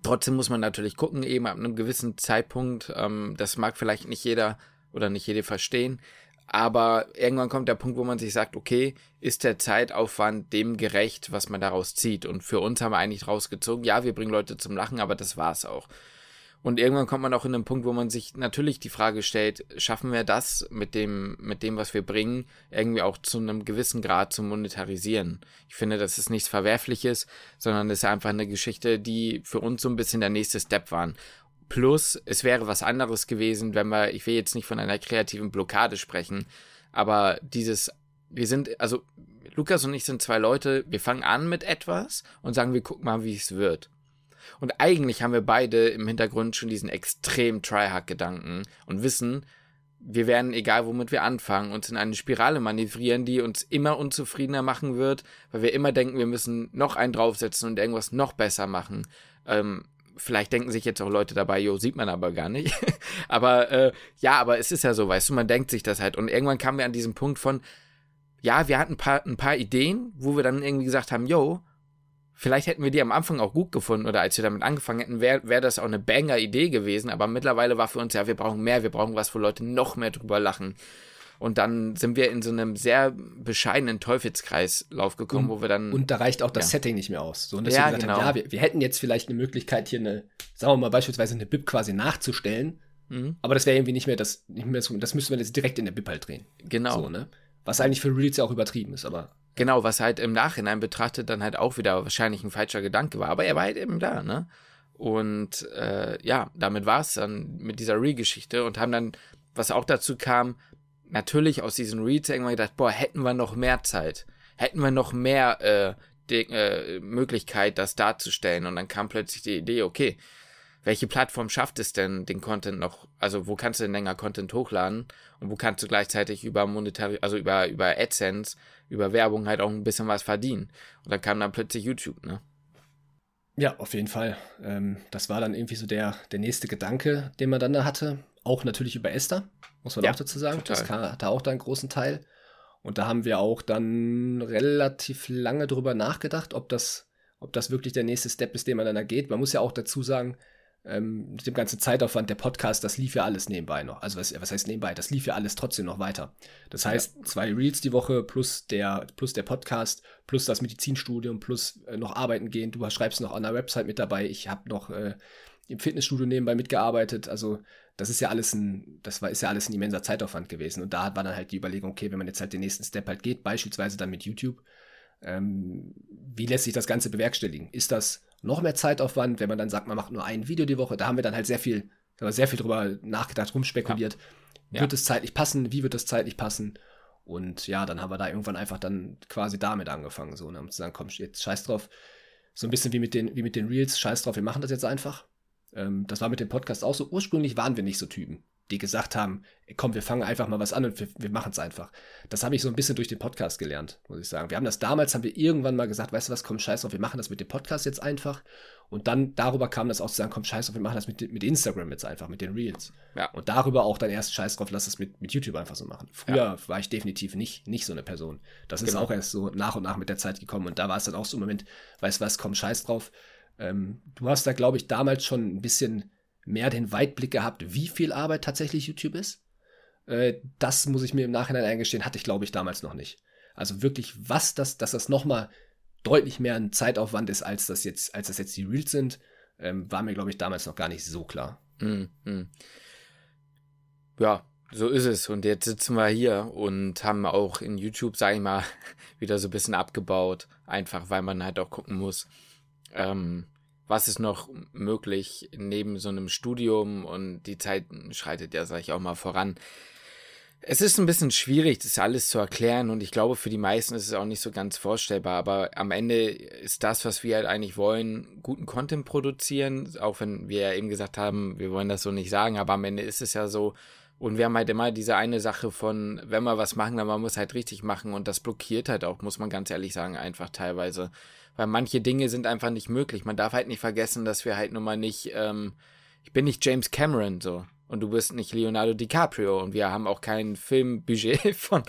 trotzdem muss man natürlich gucken, eben ab einem gewissen Zeitpunkt, ähm, das mag vielleicht nicht jeder oder nicht jede verstehen, aber irgendwann kommt der Punkt, wo man sich sagt, okay, ist der Zeitaufwand dem gerecht, was man daraus zieht? Und für uns haben wir eigentlich rausgezogen, ja, wir bringen Leute zum Lachen, aber das war's auch. Und irgendwann kommt man auch in den Punkt, wo man sich natürlich die Frage stellt, schaffen wir das mit dem, mit dem, was wir bringen, irgendwie auch zu einem gewissen Grad zu monetarisieren? Ich finde, das ist nichts Verwerfliches, sondern es ist einfach eine Geschichte, die für uns so ein bisschen der nächste Step waren. Plus, es wäre was anderes gewesen, wenn wir, ich will jetzt nicht von einer kreativen Blockade sprechen, aber dieses, wir sind, also Lukas und ich sind zwei Leute, wir fangen an mit etwas und sagen, wir gucken mal, wie es wird. Und eigentlich haben wir beide im Hintergrund schon diesen extrem Tryhard-Gedanken und wissen, wir werden, egal womit wir anfangen, uns in eine Spirale manövrieren, die uns immer unzufriedener machen wird, weil wir immer denken, wir müssen noch einen draufsetzen und irgendwas noch besser machen. Ähm, vielleicht denken sich jetzt auch Leute dabei, jo, sieht man aber gar nicht. (laughs) aber äh, ja, aber es ist ja so, weißt du, man denkt sich das halt. Und irgendwann kamen wir an diesen Punkt von, ja, wir hatten ein paar, ein paar Ideen, wo wir dann irgendwie gesagt haben, jo, vielleicht hätten wir die am Anfang auch gut gefunden oder als wir damit angefangen hätten, wäre wär das auch eine Banger-Idee gewesen. Aber mittlerweile war für uns, ja, wir brauchen mehr, wir brauchen was, wo Leute noch mehr drüber lachen. Und dann sind wir in so einem sehr bescheidenen Teufelskreislauf gekommen, und, wo wir dann. Und da reicht auch das ja. Setting nicht mehr aus. So, und ja, wir gesagt genau. haben, ja, wir, wir, hätten jetzt vielleicht eine Möglichkeit, hier eine, sagen wir mal beispielsweise eine Bib quasi nachzustellen. Mhm. Aber das wäre irgendwie nicht mehr das, nicht mehr so, das müssten wir jetzt direkt in der Bib halt drehen. Genau. So, ne? Was eigentlich für Reels ja auch übertrieben ist, aber. Genau, was halt im Nachhinein betrachtet dann halt auch wieder wahrscheinlich ein falscher Gedanke war. Aber er war halt eben da, ne? Und äh, ja, damit war es dann mit dieser Re-Geschichte und haben dann, was auch dazu kam, natürlich aus diesen Reads irgendwann gedacht, boah, hätten wir noch mehr Zeit, hätten wir noch mehr äh, die, äh, Möglichkeit, das darzustellen. Und dann kam plötzlich die Idee, okay, welche Plattform schafft es denn, den Content noch, also wo kannst du denn länger Content hochladen und wo kannst du gleichzeitig über monetary, also über, über AdSense, über Werbung halt auch ein bisschen was verdienen. Und dann kam dann plötzlich YouTube, ne? Ja, auf jeden Fall. Ähm, das war dann irgendwie so der, der nächste Gedanke, den man dann da hatte. Auch natürlich über Esther, muss man ja, auch dazu sagen. Total. Das hatte auch da einen großen Teil. Und da haben wir auch dann relativ lange drüber nachgedacht, ob das, ob das wirklich der nächste Step ist, den man dann da geht. Man muss ja auch dazu sagen, ähm, mit dem ganzen Zeitaufwand, der Podcast, das lief ja alles nebenbei noch. Also was, was heißt nebenbei? Das lief ja alles trotzdem noch weiter. Das heißt, ja. zwei Reels die Woche plus der, plus der Podcast, plus das Medizinstudium, plus äh, noch arbeiten gehen. Du schreibst noch an der Website mit dabei. Ich habe noch äh, im Fitnessstudio nebenbei mitgearbeitet. Also das ist ja alles ein, das war, ist ja alles ein immenser Zeitaufwand gewesen. Und da war dann halt die Überlegung, okay, wenn man jetzt halt den nächsten Step halt geht, beispielsweise dann mit YouTube, ähm, wie lässt sich das Ganze bewerkstelligen? Ist das noch mehr Zeitaufwand, wenn man dann sagt, man macht nur ein Video die Woche? Da haben wir dann halt sehr viel, sehr viel drüber nachgedacht, rumspekuliert. Ja. Wird ja. es zeitlich passen? Wie wird es zeitlich passen? Und ja, dann haben wir da irgendwann einfach dann quasi damit angefangen, so, und haben zu sagen, komm, jetzt scheiß drauf. So ein bisschen wie mit den, wie mit den Reels, scheiß drauf, wir machen das jetzt einfach. Ähm, das war mit dem Podcast auch so. Ursprünglich waren wir nicht so Typen, die gesagt haben, komm, wir fangen einfach mal was an und wir, wir machen es einfach. Das habe ich so ein bisschen durch den Podcast gelernt, muss ich sagen. Wir haben das damals, haben wir irgendwann mal gesagt, weißt du was, komm, scheiß drauf, wir machen das mit dem Podcast jetzt einfach. Und dann darüber kam das auch zu sagen, komm, scheiß drauf, wir machen das mit, mit Instagram jetzt einfach, mit den Reels. Ja. Und darüber auch dann erst scheiß drauf, lass es mit, mit YouTube einfach so machen. Früher ja. war ich definitiv nicht, nicht so eine Person. Das genau. ist auch erst so nach und nach mit der Zeit gekommen. Und da war es dann auch so ein Moment, weißt du was, komm, scheiß drauf. Ähm, du hast da, glaube ich, damals schon ein bisschen mehr den Weitblick gehabt, wie viel Arbeit tatsächlich YouTube ist. Äh, das muss ich mir im Nachhinein eingestehen, hatte ich, glaube ich, damals noch nicht. Also wirklich, was das, dass das nochmal deutlich mehr ein Zeitaufwand ist, als das jetzt, als das jetzt die Reels sind, ähm, war mir, glaube ich, damals noch gar nicht so klar. Mm, mm. Ja, so ist es. Und jetzt sitzen wir hier und haben auch in YouTube, sage ich mal, (laughs) wieder so ein bisschen abgebaut. Einfach, weil man halt auch gucken muss, ähm, was ist noch möglich neben so einem Studium und die Zeit schreitet ja, sage ich auch mal, voran. Es ist ein bisschen schwierig, das alles zu erklären und ich glaube, für die meisten ist es auch nicht so ganz vorstellbar, aber am Ende ist das, was wir halt eigentlich wollen, guten Content produzieren, auch wenn wir ja eben gesagt haben, wir wollen das so nicht sagen, aber am Ende ist es ja so und wir haben halt immer diese eine Sache von, wenn wir was machen, dann man muss halt richtig machen und das blockiert halt auch, muss man ganz ehrlich sagen, einfach teilweise, weil manche Dinge sind einfach nicht möglich. Man darf halt nicht vergessen, dass wir halt nun mal nicht, ähm, ich bin nicht James Cameron so und du bist nicht Leonardo DiCaprio und wir haben auch kein Filmbudget (laughs) von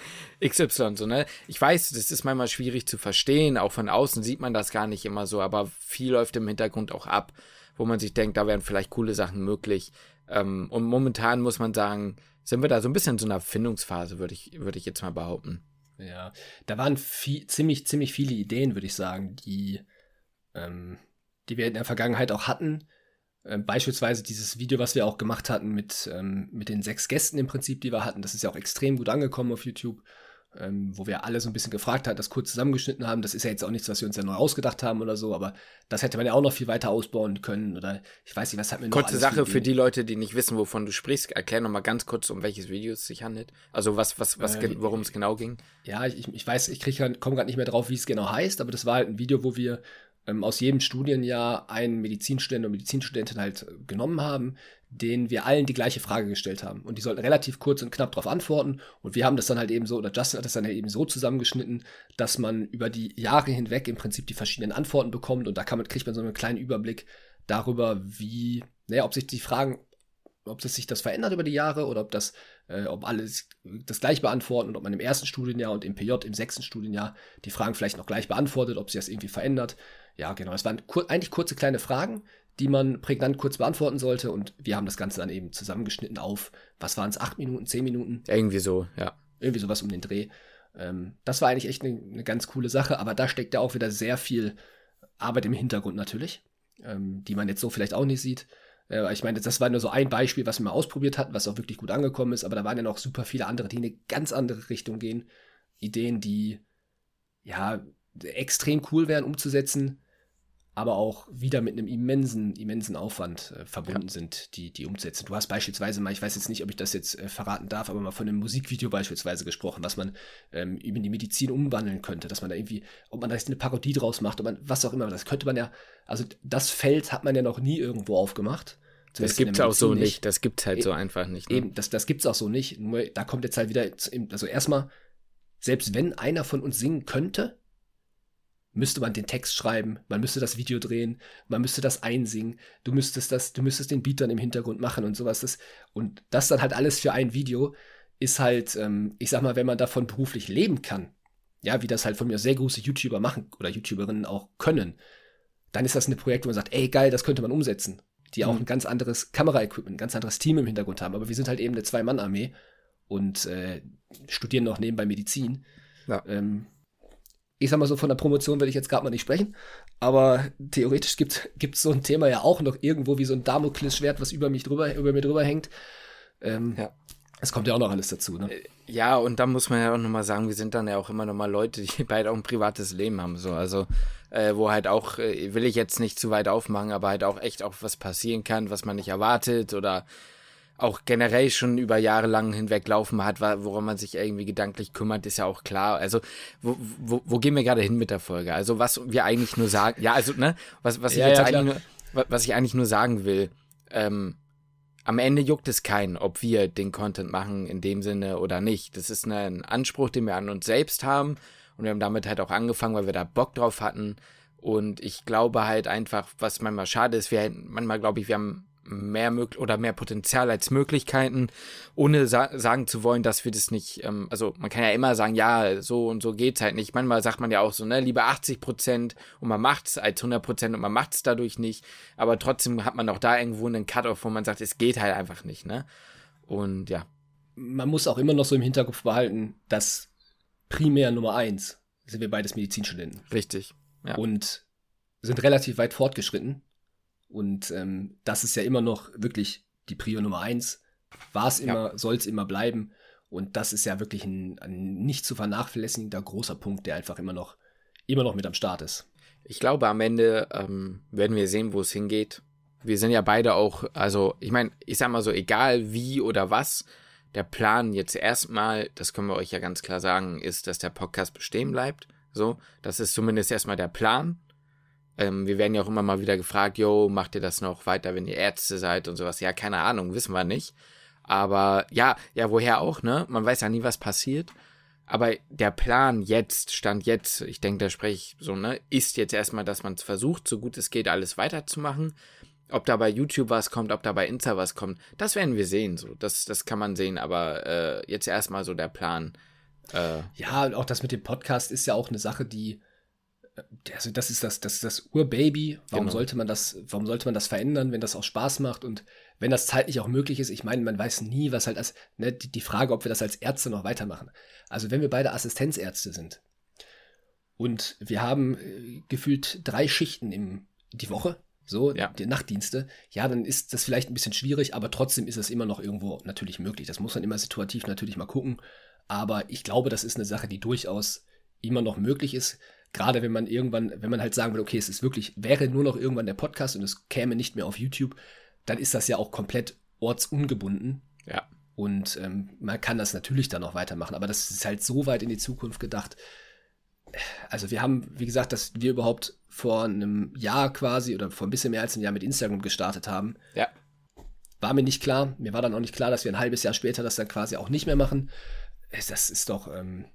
XY, so, ne? Ich weiß, das ist manchmal schwierig zu verstehen, auch von außen sieht man das gar nicht immer so, aber viel läuft im Hintergrund auch ab, wo man sich denkt, da wären vielleicht coole Sachen möglich. Ähm, und momentan muss man sagen, sind wir da so ein bisschen in so einer Findungsphase, würde ich, würde ich jetzt mal behaupten. Ja, da waren viel, ziemlich, ziemlich viele Ideen, würde ich sagen, die, ähm, die wir in der Vergangenheit auch hatten, ähm, beispielsweise dieses Video, was wir auch gemacht hatten mit, ähm, mit den sechs Gästen im Prinzip, die wir hatten, das ist ja auch extrem gut angekommen auf YouTube, ähm, wo wir alle so ein bisschen gefragt haben, das kurz zusammengeschnitten haben. Das ist ja jetzt auch nichts, was wir uns ja neu ausgedacht haben oder so, aber das hätte man ja auch noch viel weiter ausbauen können oder ich weiß nicht, was hat mir noch Kurze Sache für die Leute, die nicht wissen, wovon du sprichst, erklär noch mal ganz kurz, um welches Video es sich handelt. Also was, was, was, äh, worum es genau ging. Ja, ich, ich weiß, ich komme gerade nicht mehr drauf, wie es genau heißt, aber das war halt ein Video, wo wir ähm, aus jedem Studienjahr einen Medizinstudent und Medizinstudentin halt äh, genommen haben, denen wir allen die gleiche Frage gestellt haben. Und die sollten relativ kurz und knapp darauf antworten. Und wir haben das dann halt eben so, oder Justin hat das dann halt eben so zusammengeschnitten, dass man über die Jahre hinweg im Prinzip die verschiedenen Antworten bekommt. Und da man, kriegt man so einen kleinen Überblick darüber, wie, naja, ob sich die Fragen, ob das sich das verändert über die Jahre oder ob das, äh, ob alles das gleich beantworten und ob man im ersten Studienjahr und im PJ im sechsten Studienjahr die Fragen vielleicht noch gleich beantwortet, ob sich das irgendwie verändert. Ja, genau. Es waren kur eigentlich kurze kleine Fragen, die man prägnant kurz beantworten sollte. Und wir haben das Ganze dann eben zusammengeschnitten auf, was waren es, acht Minuten, zehn Minuten? Irgendwie so, ja. Irgendwie sowas um den Dreh. Ähm, das war eigentlich echt eine ne ganz coole Sache, aber da steckt ja auch wieder sehr viel Arbeit im Hintergrund natürlich, ähm, die man jetzt so vielleicht auch nicht sieht. Äh, ich meine, das war nur so ein Beispiel, was wir mal ausprobiert hatten, was auch wirklich gut angekommen ist, aber da waren ja noch super viele andere, die in eine ganz andere Richtung gehen. Ideen, die ja extrem cool wären umzusetzen, aber auch wieder mit einem immensen, immensen Aufwand äh, verbunden ja. sind, die, die umzusetzen. Du hast beispielsweise mal, ich weiß jetzt nicht, ob ich das jetzt äh, verraten darf, aber mal von einem Musikvideo beispielsweise gesprochen, was man ähm, in die Medizin umwandeln könnte, dass man da irgendwie, ob man da jetzt eine Parodie draus macht, ob man, was auch immer, das könnte man ja, also das Feld hat man ja noch nie irgendwo aufgemacht. Das gibt es auch so nicht, das gibt es halt e so einfach nicht. Ne? Eben, das, das gibt es auch so nicht. Nur da kommt jetzt halt wieder, also erstmal, selbst wenn einer von uns singen könnte, müsste man den Text schreiben, man müsste das Video drehen, man müsste das einsingen, du müsstest das, du müsstest den Beat dann im Hintergrund machen und sowas. Das, und das dann halt alles für ein Video ist halt, ähm, ich sag mal, wenn man davon beruflich leben kann, ja, wie das halt von mir sehr große YouTuber machen oder YouTuberinnen auch können, dann ist das ein Projekt, wo man sagt, ey, geil, das könnte man umsetzen. Die auch mhm. ein ganz anderes Kameraequipment, ein ganz anderes Team im Hintergrund haben. Aber wir sind halt eben eine Zwei-Mann-Armee und äh, studieren noch nebenbei Medizin. Ja. Ähm, ich sag mal so, von der Promotion werde ich jetzt gerade mal nicht sprechen, aber theoretisch gibt es so ein Thema ja auch noch irgendwo wie so ein Damoklesschwert, was über mich drüber, über mir drüber hängt. Ähm, ja. Es kommt ja auch noch alles dazu, ne? Äh, ja, und da muss man ja auch nochmal sagen, wir sind dann ja auch immer nochmal Leute, die (laughs) beide auch ein privates Leben haben, so. Also, äh, wo halt auch, äh, will ich jetzt nicht zu weit aufmachen, aber halt auch echt auch was passieren kann, was man nicht erwartet oder auch generell schon über Jahre lang hinweg laufen hat, woran man sich irgendwie gedanklich kümmert, ist ja auch klar. Also, wo, wo, wo gehen wir gerade hin mit der Folge? Also, was wir eigentlich nur sagen, ja, also, ne, was, was ich ja, jetzt ja, eigentlich nur, was ich eigentlich nur sagen will, ähm, am Ende juckt es keinen, ob wir den Content machen in dem Sinne oder nicht. Das ist ein Anspruch, den wir an uns selbst haben. Und wir haben damit halt auch angefangen, weil wir da Bock drauf hatten. Und ich glaube halt einfach, was manchmal schade ist, wir manchmal glaube ich, wir haben mehr möglich oder mehr Potenzial als Möglichkeiten, ohne sa sagen zu wollen, dass wir das nicht, ähm, also man kann ja immer sagen, ja, so und so geht's halt nicht. Manchmal sagt man ja auch so, ne, lieber 80 Prozent und man macht's als 100 Prozent und man macht's dadurch nicht. Aber trotzdem hat man auch da irgendwo einen Cut-off, wo man sagt, es geht halt einfach nicht, ne? Und ja. Man muss auch immer noch so im Hinterkopf behalten, dass primär Nummer eins sind wir beides Medizinstudenten. Richtig. Ja. Und sind relativ weit fortgeschritten und ähm, das ist ja immer noch wirklich die Prio Nummer eins. War es immer, ja. soll es immer bleiben. Und das ist ja wirklich ein, ein nicht zu vernachlässigender großer Punkt, der einfach immer noch, immer noch mit am Start ist. Ich glaube, am Ende ähm, werden wir sehen, wo es hingeht. Wir sind ja beide auch, also ich meine, ich sag mal so, egal wie oder was, der Plan jetzt erstmal, das können wir euch ja ganz klar sagen, ist, dass der Podcast bestehen bleibt. So, das ist zumindest erstmal der Plan. Ähm, wir werden ja auch immer mal wieder gefragt, yo, macht ihr das noch weiter, wenn ihr Ärzte seid und sowas? Ja, keine Ahnung, wissen wir nicht. Aber ja, ja, woher auch, ne? Man weiß ja nie, was passiert. Aber der Plan jetzt, Stand jetzt, ich denke, da spreche ich so, ne, ist jetzt erstmal, dass man es versucht, so gut es geht, alles weiterzumachen. Ob da bei YouTube was kommt, ob da bei Insta was kommt, das werden wir sehen. So, das, das kann man sehen, aber äh, jetzt erstmal so der Plan. Äh, ja, und auch das mit dem Podcast ist ja auch eine Sache, die also das ist das, das ist das Urbaby. Warum genau. sollte man das, warum sollte man das verändern, wenn das auch Spaß macht und wenn das zeitlich auch möglich ist? Ich meine, man weiß nie, was halt als, ne, die, die Frage, ob wir das als Ärzte noch weitermachen. Also wenn wir beide Assistenzärzte sind und wir haben äh, gefühlt drei Schichten im, die Woche, so, ja. die Nachtdienste, ja, dann ist das vielleicht ein bisschen schwierig, aber trotzdem ist es immer noch irgendwo natürlich möglich. Das muss man immer situativ natürlich mal gucken. Aber ich glaube, das ist eine Sache, die durchaus immer noch möglich ist gerade wenn man irgendwann, wenn man halt sagen will, okay, es ist wirklich, wäre nur noch irgendwann der Podcast und es käme nicht mehr auf YouTube, dann ist das ja auch komplett ortsungebunden. Ja. Und ähm, man kann das natürlich dann noch weitermachen, aber das ist halt so weit in die Zukunft gedacht. Also wir haben, wie gesagt, dass wir überhaupt vor einem Jahr quasi oder vor ein bisschen mehr als einem Jahr mit Instagram gestartet haben. Ja. War mir nicht klar. Mir war dann auch nicht klar, dass wir ein halbes Jahr später das dann quasi auch nicht mehr machen. Das ist doch, ähm,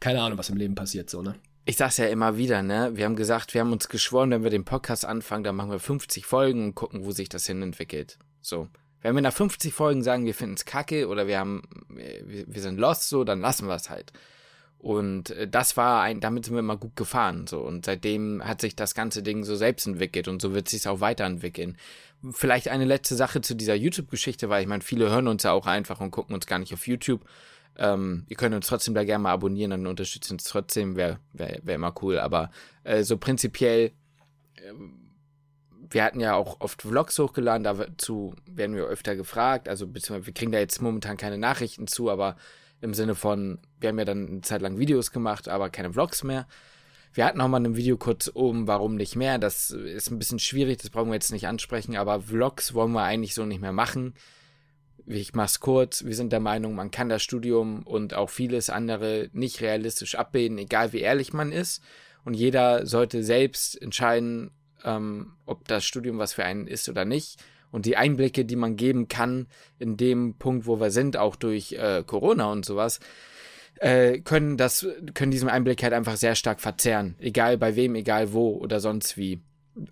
keine Ahnung, was im Leben passiert, so, ne? Ich sag's ja immer wieder, ne? Wir haben gesagt, wir haben uns geschworen, wenn wir den Podcast anfangen, dann machen wir 50 Folgen und gucken, wo sich das hin entwickelt. So. Wenn wir nach 50 Folgen sagen, wir finden's kacke oder wir haben, wir, sind lost, so, dann lassen wir es halt. Und äh, das war ein, damit sind wir immer gut gefahren, so. Und seitdem hat sich das ganze Ding so selbst entwickelt und so wird sich auch weiterentwickeln. Vielleicht eine letzte Sache zu dieser YouTube-Geschichte, weil ich meine, viele hören uns ja auch einfach und gucken uns gar nicht auf YouTube. Ähm, ihr könnt uns trotzdem da gerne mal abonnieren, dann unterstützt uns trotzdem, wäre wär, wär immer cool. Aber äh, so prinzipiell, äh, wir hatten ja auch oft Vlogs hochgeladen, dazu werden wir öfter gefragt. Also beziehungsweise wir kriegen da jetzt momentan keine Nachrichten zu, aber im Sinne von, wir haben ja dann eine Zeit lang Videos gemacht, aber keine Vlogs mehr. Wir hatten auch mal ein Video kurz oben, warum nicht mehr. Das ist ein bisschen schwierig, das brauchen wir jetzt nicht ansprechen, aber Vlogs wollen wir eigentlich so nicht mehr machen ich mach's kurz, wir sind der Meinung, man kann das Studium und auch vieles andere nicht realistisch abbilden, egal wie ehrlich man ist. Und jeder sollte selbst entscheiden, ähm, ob das Studium was für einen ist oder nicht. Und die Einblicke, die man geben kann in dem Punkt, wo wir sind, auch durch äh, Corona und sowas, äh, können das, können diesen Einblick halt einfach sehr stark verzerren. Egal bei wem, egal wo oder sonst wie.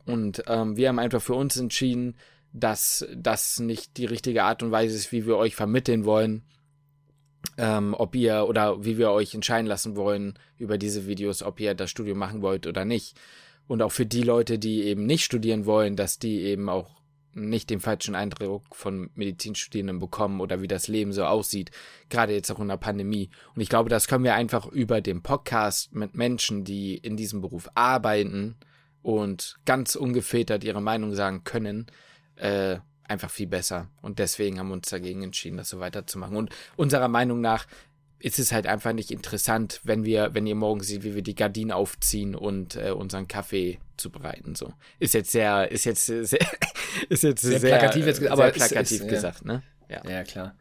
Und ähm, wir haben einfach für uns entschieden, dass das nicht die richtige Art und Weise ist, wie wir euch vermitteln wollen, ähm, ob ihr oder wie wir euch entscheiden lassen wollen über diese Videos, ob ihr das Studium machen wollt oder nicht. Und auch für die Leute, die eben nicht studieren wollen, dass die eben auch nicht den falschen Eindruck von Medizinstudierenden bekommen oder wie das Leben so aussieht, gerade jetzt auch in der Pandemie. Und ich glaube, das können wir einfach über den Podcast mit Menschen, die in diesem Beruf arbeiten und ganz ungefiltert ihre Meinung sagen können, äh, einfach viel besser. Und deswegen haben wir uns dagegen entschieden, das so weiterzumachen. Und unserer Meinung nach ist es halt einfach nicht interessant, wenn wir, wenn ihr morgen seht, wie wir die Gardinen aufziehen und äh, unseren Kaffee zubereiten. So ist jetzt sehr, ist jetzt sehr, (laughs) ist jetzt sehr, sehr plakativ, jetzt, aber sehr plakativ ist, ist, gesagt, ja. ne? Ja. ja, klar.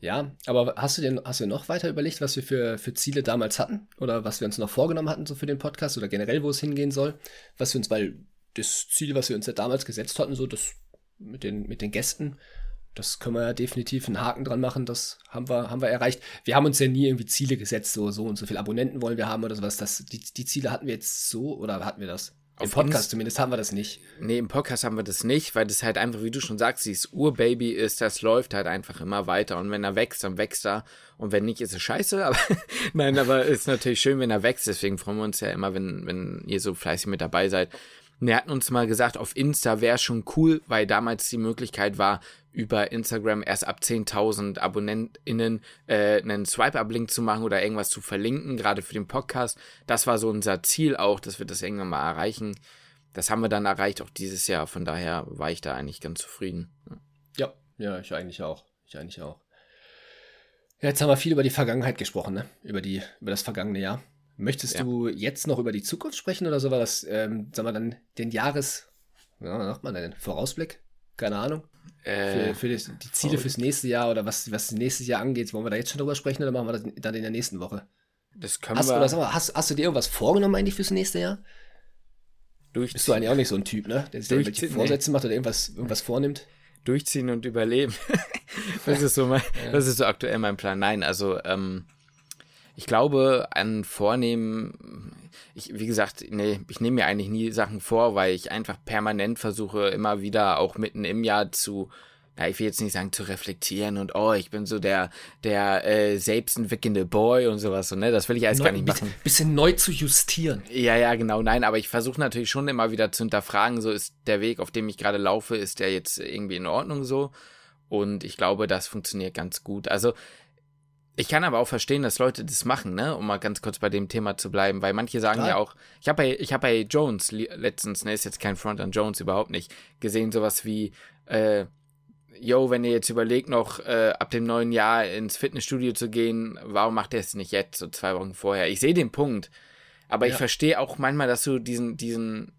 Ja, aber hast du denn, hast du noch weiter überlegt, was wir für, für Ziele damals hatten? Oder was wir uns noch vorgenommen hatten, so für den Podcast oder generell, wo es hingehen soll? Was wir uns, weil das Ziel, was wir uns ja damals gesetzt hatten, so, das mit den, mit den Gästen. das können wir ja definitiv einen Haken dran machen. Das haben wir, haben wir erreicht. Wir haben uns ja nie irgendwie Ziele gesetzt, so, so und so viele Abonnenten wollen wir haben oder sowas. Das, die, die Ziele hatten wir jetzt so oder hatten wir das? Im Podcast zumindest haben wir das nicht. Nee, im Podcast haben wir das nicht, weil das halt einfach, wie du schon sagst, dieses Urbaby ist, das läuft halt einfach immer weiter. Und wenn er wächst, dann wächst er. Und wenn nicht, ist es scheiße. Aber (laughs) nein, aber ist natürlich schön, wenn er wächst. Deswegen freuen wir uns ja immer, wenn, wenn ihr so fleißig mit dabei seid. Wir hatten uns mal gesagt, auf Insta wäre schon cool, weil damals die Möglichkeit war, über Instagram erst ab 10.000 AbonnentInnen äh, einen Swipe-Up-Link zu machen oder irgendwas zu verlinken, gerade für den Podcast. Das war so unser Ziel auch, dass wir das irgendwann mal erreichen. Das haben wir dann erreicht, auch dieses Jahr. Von daher war ich da eigentlich ganz zufrieden. Ja, ja, ich eigentlich auch. Ich eigentlich auch. Jetzt haben wir viel über die Vergangenheit gesprochen, ne? Über, die, über das vergangene Jahr. Möchtest ja. du jetzt noch über die Zukunft sprechen oder so war das, ähm, sagen wir dann, den Jahres, ja, was macht man denn? Vorausblick? Keine Ahnung. Äh, für, für das, die Ziele fürs nächste Jahr oder was, was nächstes Jahr angeht, wollen wir da jetzt schon drüber sprechen oder machen wir das dann in der nächsten Woche? Das können hast, wir. Oder sag mal, hast, hast du dir irgendwas vorgenommen eigentlich fürs nächste Jahr? Durchziehen. Bist du eigentlich auch nicht so ein Typ, ne? Der sich irgendwelche Vorsätze nee. macht oder irgendwas, irgendwas vornimmt? Durchziehen und überleben. (laughs) das ist so mein, ja. das ist so aktuell mein Plan. Nein, also ähm, ich glaube, an Vornehmen, ich, wie gesagt, nee, ich nehme mir eigentlich nie Sachen vor, weil ich einfach permanent versuche, immer wieder auch mitten im Jahr zu, na, ich will jetzt nicht sagen zu reflektieren und oh, ich bin so der, der äh, selbstentwickelnde Boy und sowas, so, ne? Das will ich alles neu, gar nicht machen. Bisschen neu zu justieren. Ja, ja, genau, nein, aber ich versuche natürlich schon immer wieder zu hinterfragen, so ist der Weg, auf dem ich gerade laufe, ist der jetzt irgendwie in Ordnung so? Und ich glaube, das funktioniert ganz gut. Also ich kann aber auch verstehen, dass Leute das machen, ne? Um mal ganz kurz bei dem Thema zu bleiben, weil manche sagen Klar. ja auch, ich habe bei, ich hab bei Jones letztens, ne, ist jetzt kein Front an Jones überhaupt nicht, gesehen sowas wie, äh, yo, wenn ihr jetzt überlegt, noch äh, ab dem neuen Jahr ins Fitnessstudio zu gehen, warum macht ihr es nicht jetzt, so zwei Wochen vorher? Ich sehe den Punkt, aber ja. ich verstehe auch manchmal, dass du diesen, diesen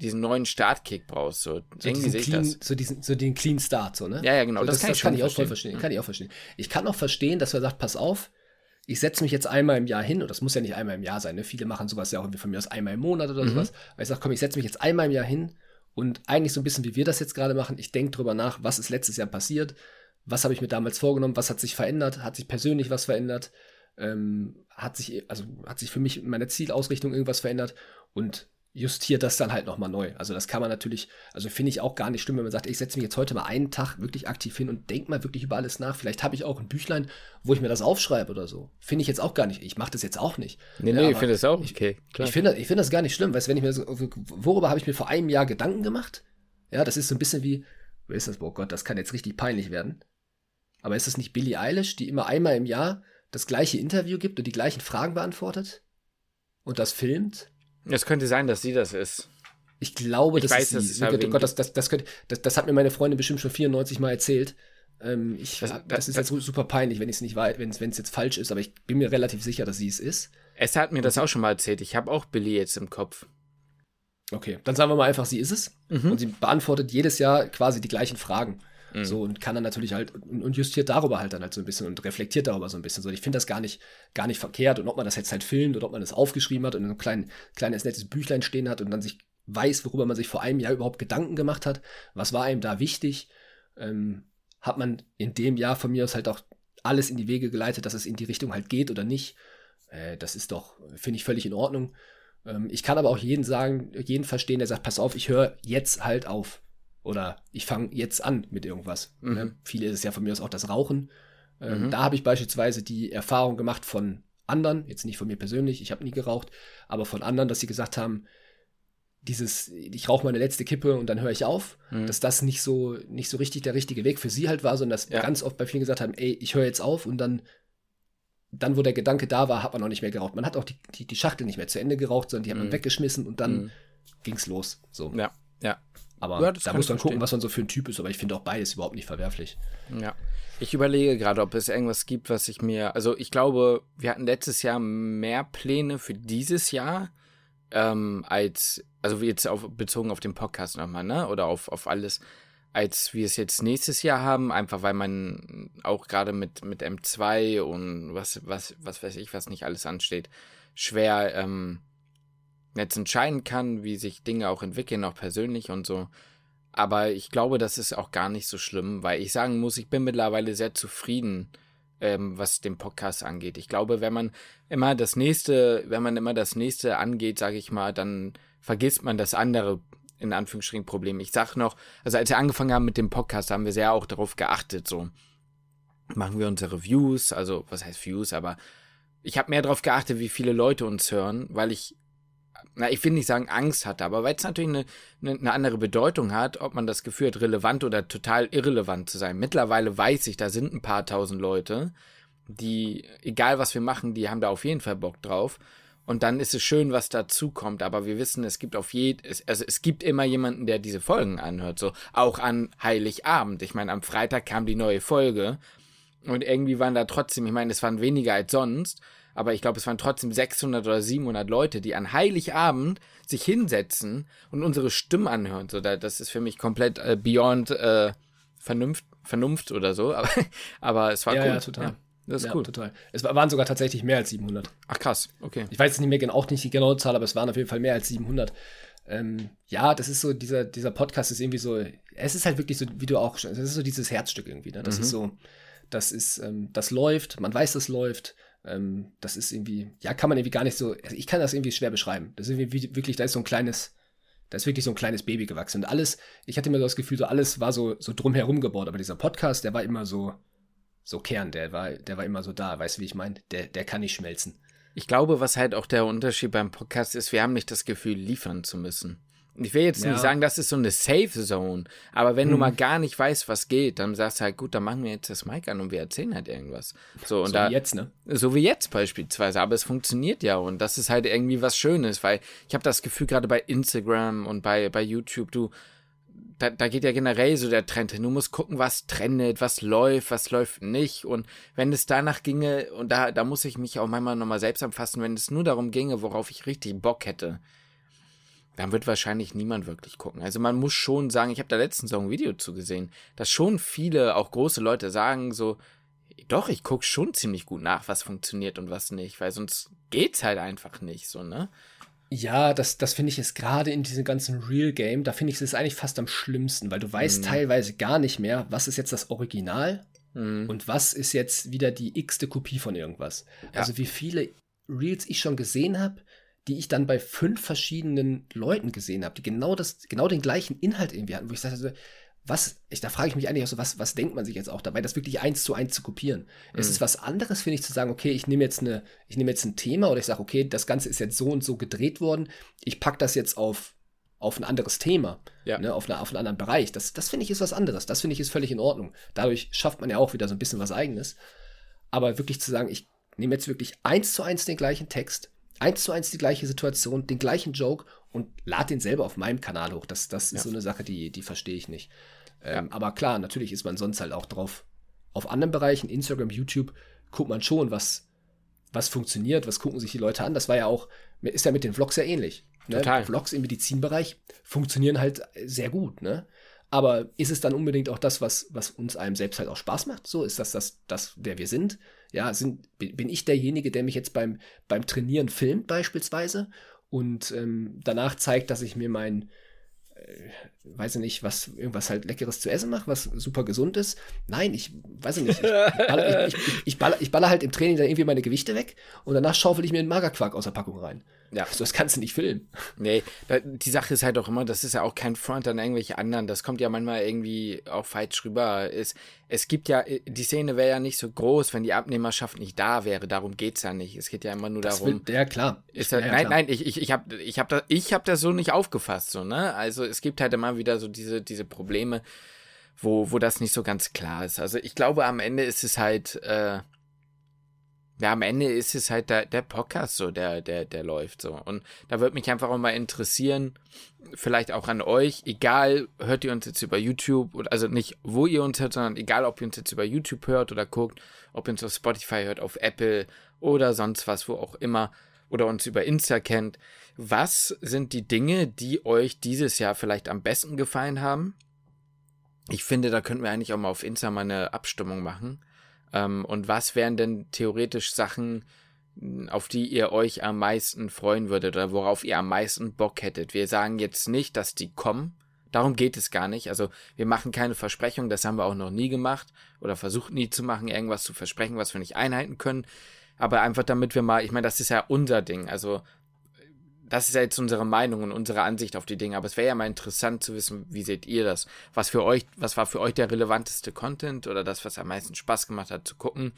diesen neuen Startkick brauchst. So, so ich clean, das. So, diesen, so den Clean Start, so, ne? Ja, ja, genau. So, das, das, kann, das ich, kann ich auch voll verstehen. Kann ich auch verstehen. Ich kann auch verstehen, dass er sagt, pass auf, ich setze mich jetzt einmal im Jahr hin, und das muss ja nicht einmal im Jahr sein, ne? Viele machen sowas ja auch irgendwie von mir aus einmal im Monat oder mhm. sowas. Aber ich sage, komm, ich setze mich jetzt einmal im Jahr hin und eigentlich so ein bisschen, wie wir das jetzt gerade machen, ich denke drüber nach, was ist letztes Jahr passiert, was habe ich mir damals vorgenommen, was hat sich verändert, hat sich persönlich was verändert, ähm, hat sich, also hat sich für mich in meiner Zielausrichtung irgendwas verändert und justiert das dann halt nochmal neu. Also das kann man natürlich, also finde ich auch gar nicht schlimm, wenn man sagt, ich setze mich jetzt heute mal einen Tag wirklich aktiv hin und denke mal wirklich über alles nach. Vielleicht habe ich auch ein Büchlein, wo ich mir das aufschreibe oder so. Finde ich jetzt auch gar nicht. Ich mache das jetzt auch nicht. Nee, nee, ja, ich finde das auch okay. Klar. Ich finde ich find das gar nicht schlimm, weil wenn ich mir so, worüber habe ich mir vor einem Jahr Gedanken gemacht? Ja, das ist so ein bisschen wie, wer ist das? Oh Gott, das kann jetzt richtig peinlich werden. Aber ist das nicht Billie Eilish, die immer einmal im Jahr das gleiche Interview gibt und die gleichen Fragen beantwortet? Und das filmt? Es könnte sein, dass sie das ist. Ich glaube, ich das weiß, ist sie. Oh Gott, das, das, das, könnte, das, das hat mir meine Freundin bestimmt schon 94 Mal erzählt. Ähm, ich, das, das, ist jetzt super peinlich, wenn ich es nicht weiß, wenn es jetzt falsch ist, aber ich bin mir relativ sicher, dass sie es ist. Es hat mir das auch schon mal erzählt. Ich habe auch Billy jetzt im Kopf. Okay, dann sagen wir mal einfach, sie ist es. Mhm. Und sie beantwortet jedes Jahr quasi die gleichen Fragen. Mhm. So, und kann dann natürlich halt und justiert darüber halt dann halt so ein bisschen und reflektiert darüber so ein bisschen. So, ich finde das gar nicht, gar nicht verkehrt. Und ob man das jetzt halt filmt oder ob man das aufgeschrieben hat und in einem kleinen, kleines nettes Büchlein stehen hat und dann sich weiß, worüber man sich vor einem Jahr überhaupt Gedanken gemacht hat, was war einem da wichtig, ähm, hat man in dem Jahr von mir aus halt auch alles in die Wege geleitet, dass es in die Richtung halt geht oder nicht. Äh, das ist doch, finde ich, völlig in Ordnung. Ähm, ich kann aber auch jeden sagen, jeden verstehen, der sagt, pass auf, ich höre jetzt halt auf. Oder ich fange jetzt an mit irgendwas. Mhm. Ne? Viele ist es ja von mir aus auch das Rauchen. Ähm, mhm. Da habe ich beispielsweise die Erfahrung gemacht von anderen, jetzt nicht von mir persönlich, ich habe nie geraucht, aber von anderen, dass sie gesagt haben, dieses, ich rauche meine letzte Kippe und dann höre ich auf, mhm. dass das nicht so, nicht so richtig der richtige Weg für sie halt war, sondern dass ja. ganz oft bei vielen gesagt haben, ey, ich höre jetzt auf und dann, dann, wo der Gedanke da war, hat man auch nicht mehr geraucht. Man hat auch die, die, die Schachtel nicht mehr zu Ende geraucht, sondern die hat man mhm. weggeschmissen und dann mhm. ging's los. So. Ja, ja. Aber ja, da muss man gucken, was man so für ein Typ ist. Aber ich finde auch beides überhaupt nicht verwerflich. Ja. Ich überlege gerade, ob es irgendwas gibt, was ich mir. Also, ich glaube, wir hatten letztes Jahr mehr Pläne für dieses Jahr ähm, als. Also, jetzt auf, bezogen auf den Podcast nochmal, ne? Oder auf, auf alles, als wir es jetzt nächstes Jahr haben. Einfach weil man auch gerade mit, mit M2 und was, was, was weiß ich, was nicht alles ansteht, schwer. Ähm, jetzt entscheiden kann, wie sich Dinge auch entwickeln, auch persönlich und so. aber ich glaube, das ist auch gar nicht so schlimm, weil ich sagen muss, ich bin mittlerweile sehr zufrieden, ähm, was den Podcast angeht. Ich glaube, wenn man immer das nächste, wenn man immer das nächste angeht, sage ich mal, dann vergisst man das andere in Anführungsstrichen Problem. Ich sag noch, also als wir angefangen haben mit dem Podcast, haben wir sehr auch darauf geachtet, so machen wir unsere Views, also was heißt Views, aber ich habe mehr darauf geachtet, wie viele Leute uns hören, weil ich na, ich will nicht sagen Angst hatte, aber weil es natürlich eine, eine, eine, andere Bedeutung hat, ob man das Gefühl hat, relevant oder total irrelevant zu sein. Mittlerweile weiß ich, da sind ein paar tausend Leute, die, egal was wir machen, die haben da auf jeden Fall Bock drauf. Und dann ist es schön, was dazu kommt. Aber wir wissen, es gibt auf jeden, also es gibt immer jemanden, der diese Folgen anhört. So auch an Heiligabend. Ich meine, am Freitag kam die neue Folge und irgendwie waren da trotzdem, ich meine, es waren weniger als sonst aber ich glaube, es waren trotzdem 600 oder 700 Leute, die an Heiligabend sich hinsetzen und unsere Stimmen anhören. So, das ist für mich komplett äh, beyond äh, Vernunft, Vernunft oder so. Aber, (laughs) aber es war ja, cool. Ja, total. Ja, das ist ja, cool. total. Es waren sogar tatsächlich mehr als 700. Ach krass, okay. Ich weiß nicht mehr genau, auch nicht die genaue Zahl, aber es waren auf jeden Fall mehr als 700. Ähm, ja, das ist so, dieser, dieser Podcast ist irgendwie so, es ist halt wirklich so, wie du auch schon, es ist so dieses Herzstück irgendwie, ne? Das mhm. ist so, das ist, ähm, das läuft, man weiß, es läuft, ähm, das ist irgendwie, ja, kann man irgendwie gar nicht so, also ich kann das irgendwie schwer beschreiben. Das ist irgendwie wirklich, da ist so ein kleines, da ist wirklich so ein kleines Baby gewachsen. Und alles, ich hatte immer so das Gefühl, so alles war so, so drumherum gebaut, aber dieser Podcast, der war immer so, so Kern, der war, der war immer so da, weißt du, wie ich meine? Der, der kann nicht schmelzen. Ich glaube, was halt auch der Unterschied beim Podcast ist, wir haben nicht das Gefühl, liefern zu müssen. Ich will jetzt ja. nicht sagen, das ist so eine Safe Zone, aber wenn hm. du mal gar nicht weißt, was geht, dann sagst du halt, gut, dann machen wir jetzt das Mic an und wir erzählen halt irgendwas. So, und so da, wie jetzt, ne? So wie jetzt beispielsweise, aber es funktioniert ja und das ist halt irgendwie was Schönes, weil ich habe das Gefühl, gerade bei Instagram und bei, bei YouTube, du, da, da geht ja generell so der Trend hin. Du musst gucken, was trendet, was läuft, was läuft nicht. Und wenn es danach ginge, und da, da muss ich mich auch manchmal nochmal selbst anfassen, wenn es nur darum ginge, worauf ich richtig Bock hätte, dann wird wahrscheinlich niemand wirklich gucken. Also man muss schon sagen, ich habe da letztens so ein Video zugesehen, dass schon viele, auch große Leute sagen so, doch, ich gucke schon ziemlich gut nach, was funktioniert und was nicht, weil sonst geht's halt einfach nicht so, ne? Ja, das, das finde ich ist gerade in diesem ganzen Real Game, da finde ich es eigentlich fast am schlimmsten, weil du weißt mhm. teilweise gar nicht mehr, was ist jetzt das Original mhm. und was ist jetzt wieder die x-te Kopie von irgendwas. Ja. Also wie viele Reels ich schon gesehen habe, die ich dann bei fünf verschiedenen Leuten gesehen habe, die genau das, genau den gleichen Inhalt irgendwie hatten, wo ich sagte, was, ich, da frage ich mich eigentlich auch so, was, was denkt man sich jetzt auch dabei, das wirklich eins zu eins zu kopieren? Mhm. Es ist was anderes, finde ich, zu sagen, okay, ich nehme jetzt eine, ich nehme jetzt ein Thema oder ich sage, okay, das Ganze ist jetzt so und so gedreht worden, ich packe das jetzt auf, auf ein anderes Thema, ja. ne, auf, eine, auf einen anderen Bereich. Das, das finde ich ist was anderes. Das finde ich ist völlig in Ordnung. Dadurch schafft man ja auch wieder so ein bisschen was Eigenes. Aber wirklich zu sagen, ich nehme jetzt wirklich eins zu eins den gleichen Text, eins zu eins die gleiche Situation, den gleichen Joke und lad den selber auf meinem Kanal hoch. Das, das ist ja. so eine Sache, die, die verstehe ich nicht. Ähm, ja. Aber klar, natürlich ist man sonst halt auch drauf. Auf anderen Bereichen, Instagram, YouTube, guckt man schon, was, was funktioniert, was gucken sich die Leute an. Das war ja auch, ist ja mit den Vlogs ja ähnlich. Ne? Total. Vlogs im Medizinbereich funktionieren halt sehr gut, ne? Aber ist es dann unbedingt auch das, was, was uns einem selbst halt auch Spaß macht? So, ist das das, das wer wir sind? Ja, sind, bin ich derjenige, der mich jetzt beim, beim Trainieren filmt beispielsweise? Und ähm, danach zeigt, dass ich mir mein, weiß ich nicht, was, irgendwas halt Leckeres zu essen mache, was super gesund ist. Nein, ich weiß nicht. Ich baller, ich, ich, ich, baller, ich baller halt im Training dann irgendwie meine Gewichte weg und danach schaufel ich mir einen Magerquark aus der Packung rein. Ja. So, das kannst du nicht filmen. Nee, die Sache ist halt auch immer, das ist ja auch kein Front an irgendwelche anderen. Das kommt ja manchmal irgendwie auch falsch rüber. Es, es gibt ja, die Szene wäre ja nicht so groß, wenn die Abnehmerschaft nicht da wäre. Darum geht es ja nicht. Es geht ja immer nur das darum. Will, ja, klar. Ist ja, nein, klar. nein, ich, ich, ich habe ich hab das, hab das so nicht aufgefasst. So, ne? Also es gibt halt immer wieder so diese, diese Probleme, wo, wo das nicht so ganz klar ist. Also ich glaube, am Ende ist es halt. Äh, ja, am Ende ist es halt der, der Podcast so, der, der, der läuft so. Und da würde mich einfach auch mal interessieren, vielleicht auch an euch, egal, hört ihr uns jetzt über YouTube, oder also nicht, wo ihr uns hört, sondern egal, ob ihr uns jetzt über YouTube hört oder guckt, ob ihr uns auf Spotify hört, auf Apple oder sonst was, wo auch immer, oder uns über Insta kennt. Was sind die Dinge, die euch dieses Jahr vielleicht am besten gefallen haben? Ich finde, da könnten wir eigentlich auch mal auf Insta mal eine Abstimmung machen ähm, und was wären denn theoretisch Sachen, auf die ihr euch am meisten freuen würdet oder worauf ihr am meisten Bock hättet? Wir sagen jetzt nicht, dass die kommen. Darum geht es gar nicht. Also wir machen keine Versprechung, das haben wir auch noch nie gemacht oder versucht nie zu machen, irgendwas zu versprechen, was wir nicht einhalten können. Aber einfach damit wir mal, ich meine, das ist ja unser Ding. Also das ist ja jetzt unsere Meinung und unsere Ansicht auf die Dinge. Aber es wäre ja mal interessant zu wissen, wie seht ihr das? Was für euch, was war für euch der relevanteste Content oder das, was am meisten Spaß gemacht hat zu gucken?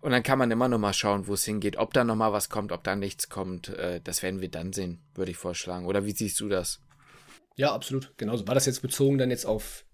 Und dann kann man immer noch mal schauen, wo es hingeht. Ob da noch mal was kommt, ob da nichts kommt, äh, das werden wir dann sehen, würde ich vorschlagen. Oder wie siehst du das? Ja, absolut. Genauso. War das jetzt bezogen dann jetzt auf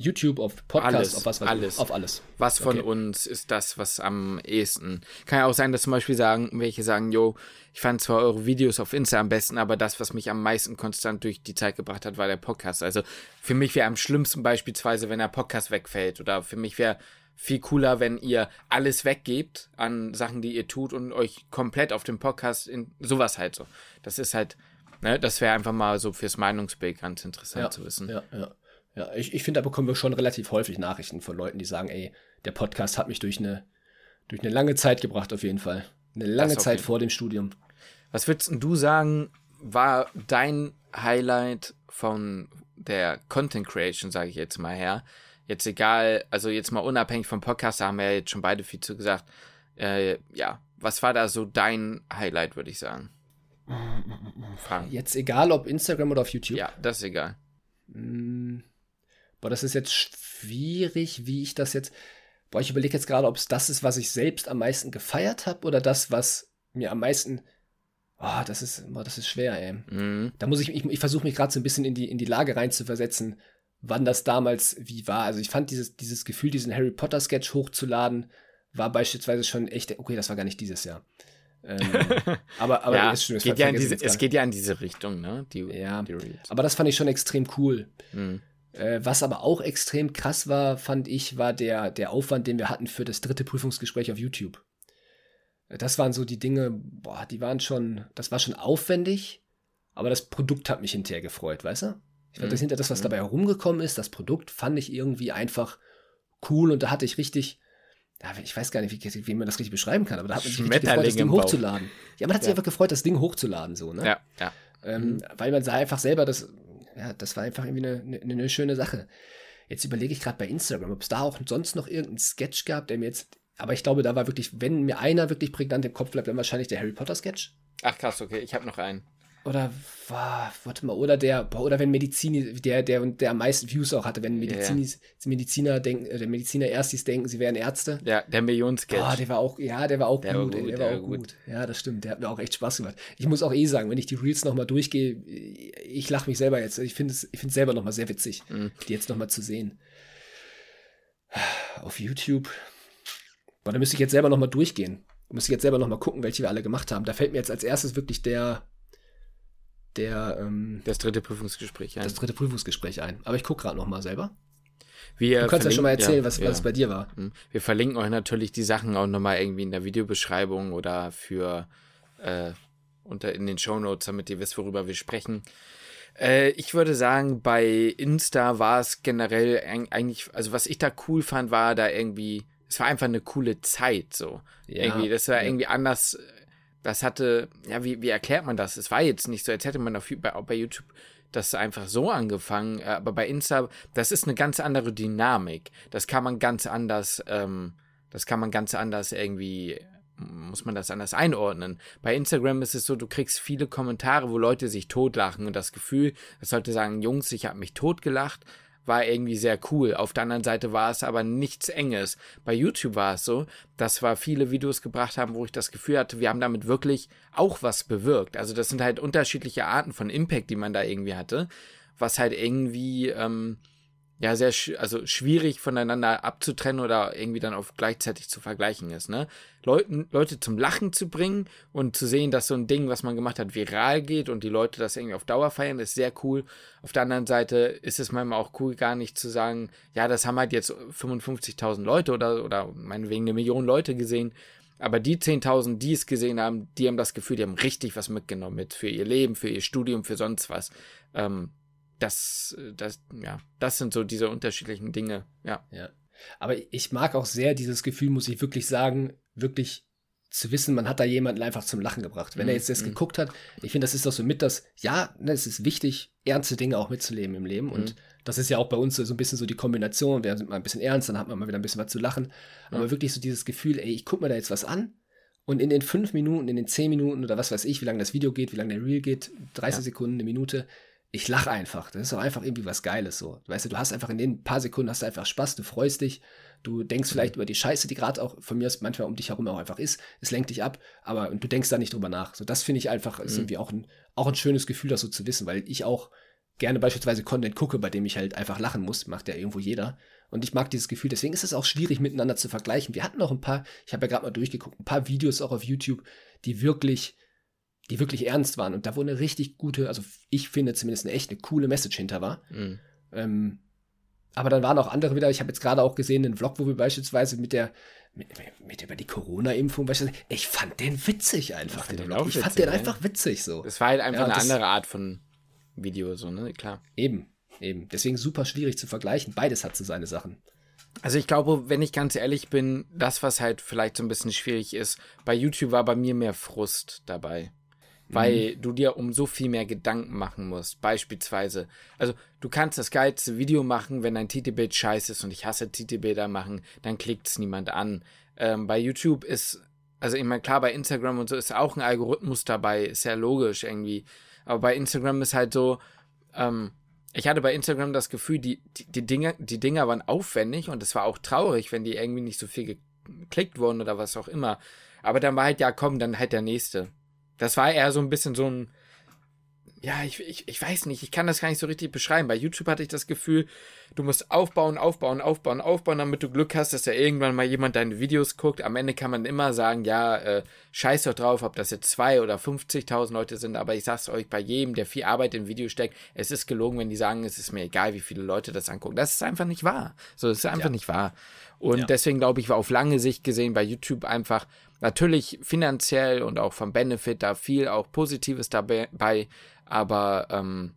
YouTube, auf Podcast, alles, auf was? was alles. Auf alles. Was von okay. uns ist das, was am ehesten. Kann ja auch sein, dass zum Beispiel sagen, welche sagen, yo, ich fand zwar eure Videos auf Insta am besten, aber das, was mich am meisten konstant durch die Zeit gebracht hat, war der Podcast. Also für mich wäre am schlimmsten beispielsweise, wenn der Podcast wegfällt. Oder für mich wäre viel cooler, wenn ihr alles weggebt an Sachen, die ihr tut und euch komplett auf dem Podcast in sowas halt so. Das ist halt, ne, das wäre einfach mal so fürs Meinungsbild ganz interessant ja, zu wissen. Ja, ja. Ja, ich, ich finde, da bekommen wir schon relativ häufig Nachrichten von Leuten, die sagen, ey, der Podcast hat mich durch eine, durch eine lange Zeit gebracht, auf jeden Fall. Eine lange Zeit vor dem Studium. Was würdest du sagen, war dein Highlight von der Content Creation, sage ich jetzt mal her? Jetzt egal, also jetzt mal unabhängig vom Podcast, da haben wir ja jetzt schon beide viel zu gesagt. Äh, ja, was war da so dein Highlight, würde ich sagen? (laughs) Fragen. Jetzt egal, ob Instagram oder auf YouTube? Ja, das ist egal. Mm. Boah, das ist jetzt schwierig, wie ich das jetzt. Boah, ich überlege jetzt gerade, ob es das ist, was ich selbst am meisten gefeiert habe oder das, was mir am meisten. Oh, das ist, boah, das ist schwer, ey. Mhm. Da muss ich, ich, ich versuche mich gerade so ein bisschen in die, in die Lage rein zu versetzen, wann das damals wie war. Also ich fand dieses, dieses Gefühl, diesen Harry Potter Sketch hochzuladen, war beispielsweise schon echt, okay, das war gar nicht dieses Jahr. ähm, (laughs) aber aber ja, es, geht ja diese, es geht ja in diese Richtung, ne? Die, ja, die aber das fand ich schon extrem cool. Mhm. Äh, was aber auch extrem krass war, fand ich, war der, der Aufwand, den wir hatten für das dritte Prüfungsgespräch auf YouTube. Äh, das waren so die Dinge, boah, die waren schon, das war schon aufwendig, aber das Produkt hat mich hinterher gefreut, weißt du? Ich fand mhm. das hinter das, was mhm. dabei herumgekommen ist, das Produkt fand ich irgendwie einfach cool und da hatte ich richtig, ja, ich weiß gar nicht, wie, wie man das richtig beschreiben kann, aber da hat man sich richtig gefreut, das Ding hochzuladen. Ja, man hat sich einfach gefreut, das Ding hochzuladen, so, ne? Ja, ja. Ähm, mhm. Weil man sah einfach selber, das, ja, das war einfach irgendwie eine, eine, eine schöne Sache. Jetzt überlege ich gerade bei Instagram, ob es da auch sonst noch irgendeinen Sketch gab, der mir jetzt. Aber ich glaube, da war wirklich, wenn mir einer wirklich prägnant im Kopf bleibt, dann wahrscheinlich der Harry Potter Sketch. Ach krass, okay, ich habe noch einen. Oder war, warte mal, oder der, oder wenn Medizin, der, der, der am meisten Views auch hatte, wenn Medizinis, yeah. Mediziner denken, äh, der Mediziner Erstis denken, sie wären Ärzte. Ja, der Millionensketch. Oh, der war auch, ja, der war auch der gut, war gut, der, der war auch gut. gut. Ja, das stimmt, der hat mir auch echt Spaß gemacht. Ich muss auch eh sagen, wenn ich die Reels nochmal durchgehe, ich lache mich selber jetzt. Ich finde es, ich finde es selber nochmal sehr witzig, mhm. die jetzt nochmal zu sehen. Auf YouTube. Boah, da müsste ich jetzt selber nochmal durchgehen. Müsste ich jetzt selber nochmal gucken, welche wir alle gemacht haben. Da fällt mir jetzt als erstes wirklich der, der ähm, das dritte Prüfungsgespräch ein. Das dritte Prüfungsgespräch ein. Aber ich gucke gerade noch mal selber. Wir du kannst ja schon mal erzählen, ja, was, ja. was bei dir war. Hm. Wir verlinken euch natürlich die Sachen auch nochmal irgendwie in der Videobeschreibung oder für äh, unter in den Show Notes, damit ihr wisst, worüber wir sprechen. Äh, ich würde sagen, bei Insta war es generell eigentlich, also was ich da cool fand, war da irgendwie, es war einfach eine coole Zeit so. Ja, irgendwie, das war irgendwie anders das hatte, ja, wie, wie erklärt man das? Es war jetzt nicht so, als hätte man auf, bei, bei YouTube das einfach so angefangen, äh, aber bei Insta, das ist eine ganz andere Dynamik. Das kann man ganz anders, ähm, das kann man ganz anders irgendwie, muss man das anders einordnen. Bei Instagram ist es so, du kriegst viele Kommentare, wo Leute sich totlachen und das Gefühl, das sollte sagen, Jungs, ich habe mich totgelacht, war irgendwie sehr cool. Auf der anderen Seite war es aber nichts Enges. Bei YouTube war es so, dass wir viele Videos gebracht haben, wo ich das Gefühl hatte, wir haben damit wirklich auch was bewirkt. Also das sind halt unterschiedliche Arten von Impact, die man da irgendwie hatte, was halt irgendwie ähm, ja sehr sch also schwierig voneinander abzutrennen oder irgendwie dann auf gleichzeitig zu vergleichen ist, ne? Leuten, Leute zum Lachen zu bringen und zu sehen, dass so ein Ding, was man gemacht hat, viral geht und die Leute das irgendwie auf Dauer feiern, ist sehr cool. Auf der anderen Seite ist es manchmal auch cool, gar nicht zu sagen, ja, das haben halt jetzt 55.000 Leute oder, oder meinetwegen eine Million Leute gesehen. Aber die 10.000, die es gesehen haben, die haben das Gefühl, die haben richtig was mitgenommen mit für ihr Leben, für ihr Studium, für sonst was. Ähm, das, das, ja, das sind so diese unterschiedlichen Dinge, ja. Ja. Aber ich mag auch sehr dieses Gefühl, muss ich wirklich sagen, wirklich zu wissen, man hat da jemanden einfach zum Lachen gebracht. Wenn mm, er jetzt das mm. geguckt hat, ich finde, das ist doch so mit das, ja, ne, es ist wichtig, ernste Dinge auch mitzuleben im Leben. Mm. Und das ist ja auch bei uns so, so ein bisschen so die Kombination. Wir sind mal ein bisschen ernst, dann hat man mal wieder ein bisschen was zu lachen. Aber wirklich so dieses Gefühl, ey, ich gucke mir da jetzt was an. Und in den fünf Minuten, in den zehn Minuten oder was weiß ich, wie lange das Video geht, wie lange der Reel geht, 30 ja. Sekunden, eine Minute, ich lache einfach. Das ist auch einfach irgendwie was Geiles so. Weißt du, du hast einfach in den paar Sekunden hast du einfach Spaß, du freust dich, du denkst mhm. vielleicht über die Scheiße, die gerade auch von mir aus manchmal um dich herum auch einfach ist. Es lenkt dich ab, aber und du denkst da nicht drüber nach. So, das finde ich einfach, ist mhm. irgendwie auch ein, auch ein schönes Gefühl, das so zu wissen, weil ich auch gerne beispielsweise Content gucke, bei dem ich halt einfach lachen muss, macht ja irgendwo jeder. Und ich mag dieses Gefühl, deswegen ist es auch schwierig miteinander zu vergleichen. Wir hatten auch ein paar, ich habe ja gerade mal durchgeguckt, ein paar Videos auch auf YouTube, die wirklich die wirklich ernst waren und da wo eine richtig gute, also ich finde zumindest eine echt eine coole Message hinter war. Mhm. Ähm, aber dann waren auch andere wieder, ich habe jetzt gerade auch gesehen, einen Vlog, wo wir beispielsweise mit der, mit, mit über die Corona-Impfung, ich fand den witzig einfach. Den den ich witzig, fand den ja. einfach witzig so. Das war halt einfach ja, eine andere Art von Video, so, ne? Klar. Eben, eben. Deswegen super schwierig zu vergleichen. Beides hat so seine Sachen. Also ich glaube, wenn ich ganz ehrlich bin, das, was halt vielleicht so ein bisschen schwierig ist, bei YouTube war bei mir mehr Frust dabei weil mhm. du dir um so viel mehr Gedanken machen musst. Beispielsweise, also du kannst das geilste Video machen, wenn dein Titelbild scheiße ist und ich hasse Titelbilder machen, dann klickt es niemand an. Ähm, bei YouTube ist, also ich meine, klar, bei Instagram und so ist auch ein Algorithmus dabei, ist ja logisch irgendwie. Aber bei Instagram ist halt so, ähm, ich hatte bei Instagram das Gefühl, die, die, die, Dinge, die Dinger waren aufwendig und es war auch traurig, wenn die irgendwie nicht so viel geklickt wurden oder was auch immer. Aber dann war halt, ja komm, dann halt der nächste. Das war eher so ein bisschen so ein, ja, ich, ich, ich weiß nicht, ich kann das gar nicht so richtig beschreiben. Bei YouTube hatte ich das Gefühl, du musst aufbauen, aufbauen, aufbauen, aufbauen, damit du Glück hast, dass ja irgendwann mal jemand deine Videos guckt. Am Ende kann man immer sagen, ja, äh, scheiß doch drauf, ob das jetzt zwei oder 50.000 Leute sind, aber ich sag's euch, bei jedem, der viel Arbeit in Video steckt, es ist gelogen, wenn die sagen, es ist mir egal, wie viele Leute das angucken. Das ist einfach nicht wahr. So, das ist einfach ja. nicht wahr. Und ja. deswegen glaube ich, war auf lange Sicht gesehen bei YouTube einfach Natürlich finanziell und auch vom Benefit da viel auch Positives dabei, aber ähm,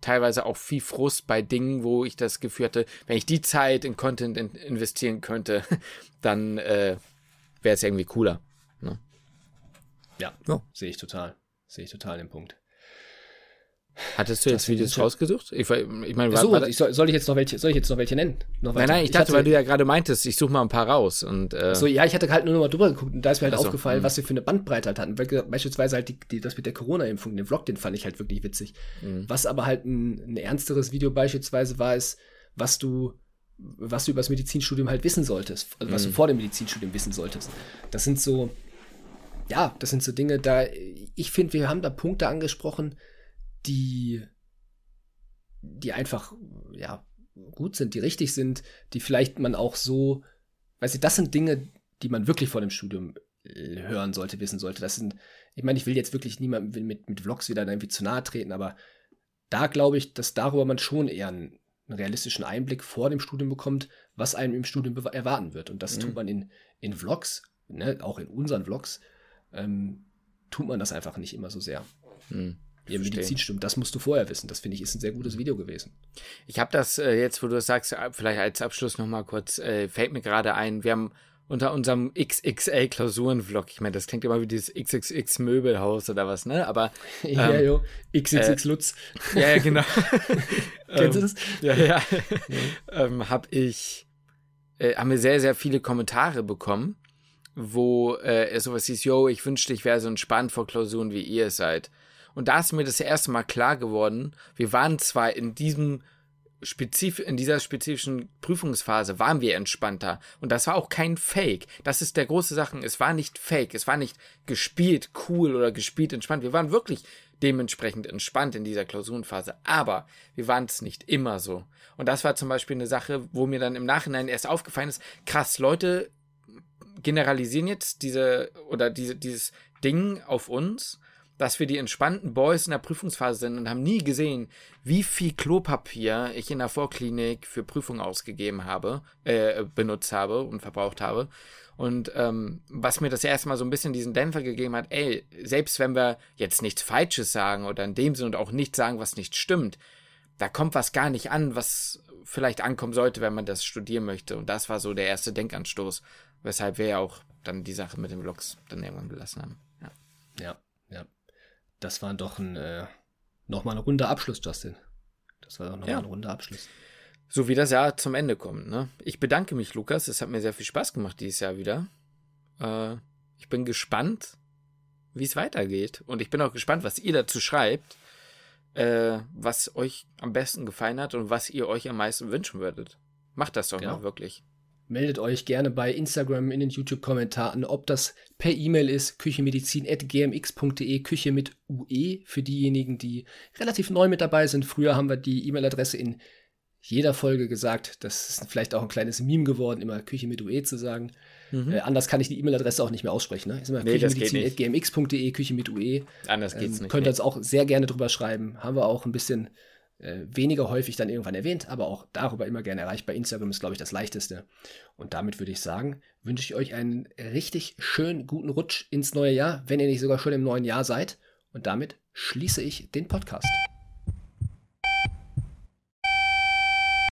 teilweise auch viel Frust bei Dingen, wo ich das Gefühl hatte, wenn ich die Zeit in Content in investieren könnte, (laughs) dann äh, wäre es irgendwie cooler. Ne? Ja, oh. sehe ich total. Sehe ich total den Punkt. Hattest du jetzt Videos rausgesucht? Ich, ich meine, so, ich soll, soll, ich jetzt noch welche, soll ich jetzt noch welche nennen? Noch nein, nein, ich, ich dachte, hatte, weil du ja gerade meintest, ich suche mal ein paar raus. Und, äh, so, ja, ich hatte halt nur noch mal drüber geguckt und da ist mir halt so, aufgefallen, mh. was wir für eine Bandbreite halt hatten. Beispielsweise halt die, die, das mit der Corona-Impfung, den Vlog, den fand ich halt wirklich witzig. Mhm. Was aber halt ein, ein ernsteres Video beispielsweise war, ist, was du was du über das Medizinstudium halt wissen solltest, also was mhm. du vor dem Medizinstudium wissen solltest. Das sind so, ja, das sind so Dinge, da, ich finde, wir haben da Punkte angesprochen, die, die einfach, ja, gut sind, die richtig sind, die vielleicht man auch so, weiß ich, das sind Dinge, die man wirklich vor dem Studium äh, hören sollte, wissen sollte. Das sind, ich meine, ich will jetzt wirklich niemandem mit, mit Vlogs wieder irgendwie zu nahe treten, aber da glaube ich, dass darüber man schon eher einen, einen, realistischen Einblick vor dem Studium bekommt, was einem im Studium erwarten wird. Und das mhm. tut man in, in Vlogs, ne, auch in unseren Vlogs, ähm, tut man das einfach nicht immer so sehr. Mhm. Ihr Medizinstudium, das musst du vorher wissen. Das finde ich ist ein sehr gutes Video gewesen. Ich habe das äh, jetzt, wo du das sagst, äh, vielleicht als Abschluss nochmal kurz, äh, fällt mir gerade ein, wir haben unter unserem XXL-Klausuren-Vlog, ich meine, das klingt immer wie dieses XXX-Möbelhaus oder was, ne? Aber. (laughs) Ähm, ja, jo, XXX-Lutz. Äh, ja, ja, genau. (laughs) Kennst du das? Ja, (laughs) ja. ja. ähm, hab ich, äh, haben wir sehr, sehr viele Kommentare bekommen, wo äh, sowas hieß, yo, ich wünschte, ich wäre so entspannt vor Klausuren, wie ihr seid. Und da ist mir das erste Mal klar geworden, wir waren zwar in diesem spezif in dieser spezifischen Prüfungsphase waren wir entspannter. Und das war auch kein Fake. Das ist der große Sache. Es war nicht fake. Es war nicht gespielt cool oder gespielt entspannt. Wir waren wirklich dementsprechend entspannt in dieser Klausurenphase. Aber wir waren es nicht immer so. Und das war zum Beispiel eine Sache, wo mir dann im Nachhinein erst aufgefallen ist, krass, Leute generalisieren jetzt diese oder diese, dieses Ding auf uns dass wir die entspannten Boys in der Prüfungsphase sind und haben nie gesehen, wie viel Klopapier ich in der Vorklinik für Prüfungen ausgegeben habe, äh, benutzt habe und verbraucht habe. Und ähm, was mir das erste Mal so ein bisschen diesen Dämpfer gegeben hat, ey, selbst wenn wir jetzt nichts Falsches sagen oder in dem Sinne und auch nicht sagen, was nicht stimmt, da kommt was gar nicht an, was, vielleicht ankommen sollte, wenn man das studieren möchte. Und das war so der erste Denkanstoß, weshalb wir ja auch dann die Sache mit den Vlogs dann irgendwann gelassen haben. Ja, ja. Das war doch ein, äh, nochmal ein runder Abschluss, Justin. Das war doch nochmal ja. ein runder Abschluss. So wie das Jahr zum Ende kommt. Ne? Ich bedanke mich, Lukas. Es hat mir sehr viel Spaß gemacht dieses Jahr wieder. Äh, ich bin gespannt, wie es weitergeht. Und ich bin auch gespannt, was ihr dazu schreibt, äh, was euch am besten gefallen hat und was ihr euch am meisten wünschen würdet. Macht das doch genau. mal wirklich. Meldet euch gerne bei Instagram in den YouTube-Kommentaren, ob das per E-Mail ist, küchemedizin.gmx.de, Küche mit UE für diejenigen, die relativ neu mit dabei sind. Früher haben wir die E-Mail-Adresse in jeder Folge gesagt. Das ist vielleicht auch ein kleines Meme geworden, immer Küche mit UE zu sagen. Mhm. Äh, anders kann ich die E-Mail-Adresse auch nicht mehr aussprechen. Ne? Ist immer nee, küchenmedizin.gmx.de, Küche mit UE. Anders geht's ähm, nicht. Könnt ihr uns auch sehr gerne drüber schreiben. Haben wir auch ein bisschen äh, weniger häufig dann irgendwann erwähnt, aber auch darüber immer gerne erreichbar. Instagram ist, glaube ich, das leichteste. Und damit würde ich sagen, wünsche ich euch einen richtig schönen guten Rutsch ins neue Jahr, wenn ihr nicht sogar schon im neuen Jahr seid. Und damit schließe ich den Podcast.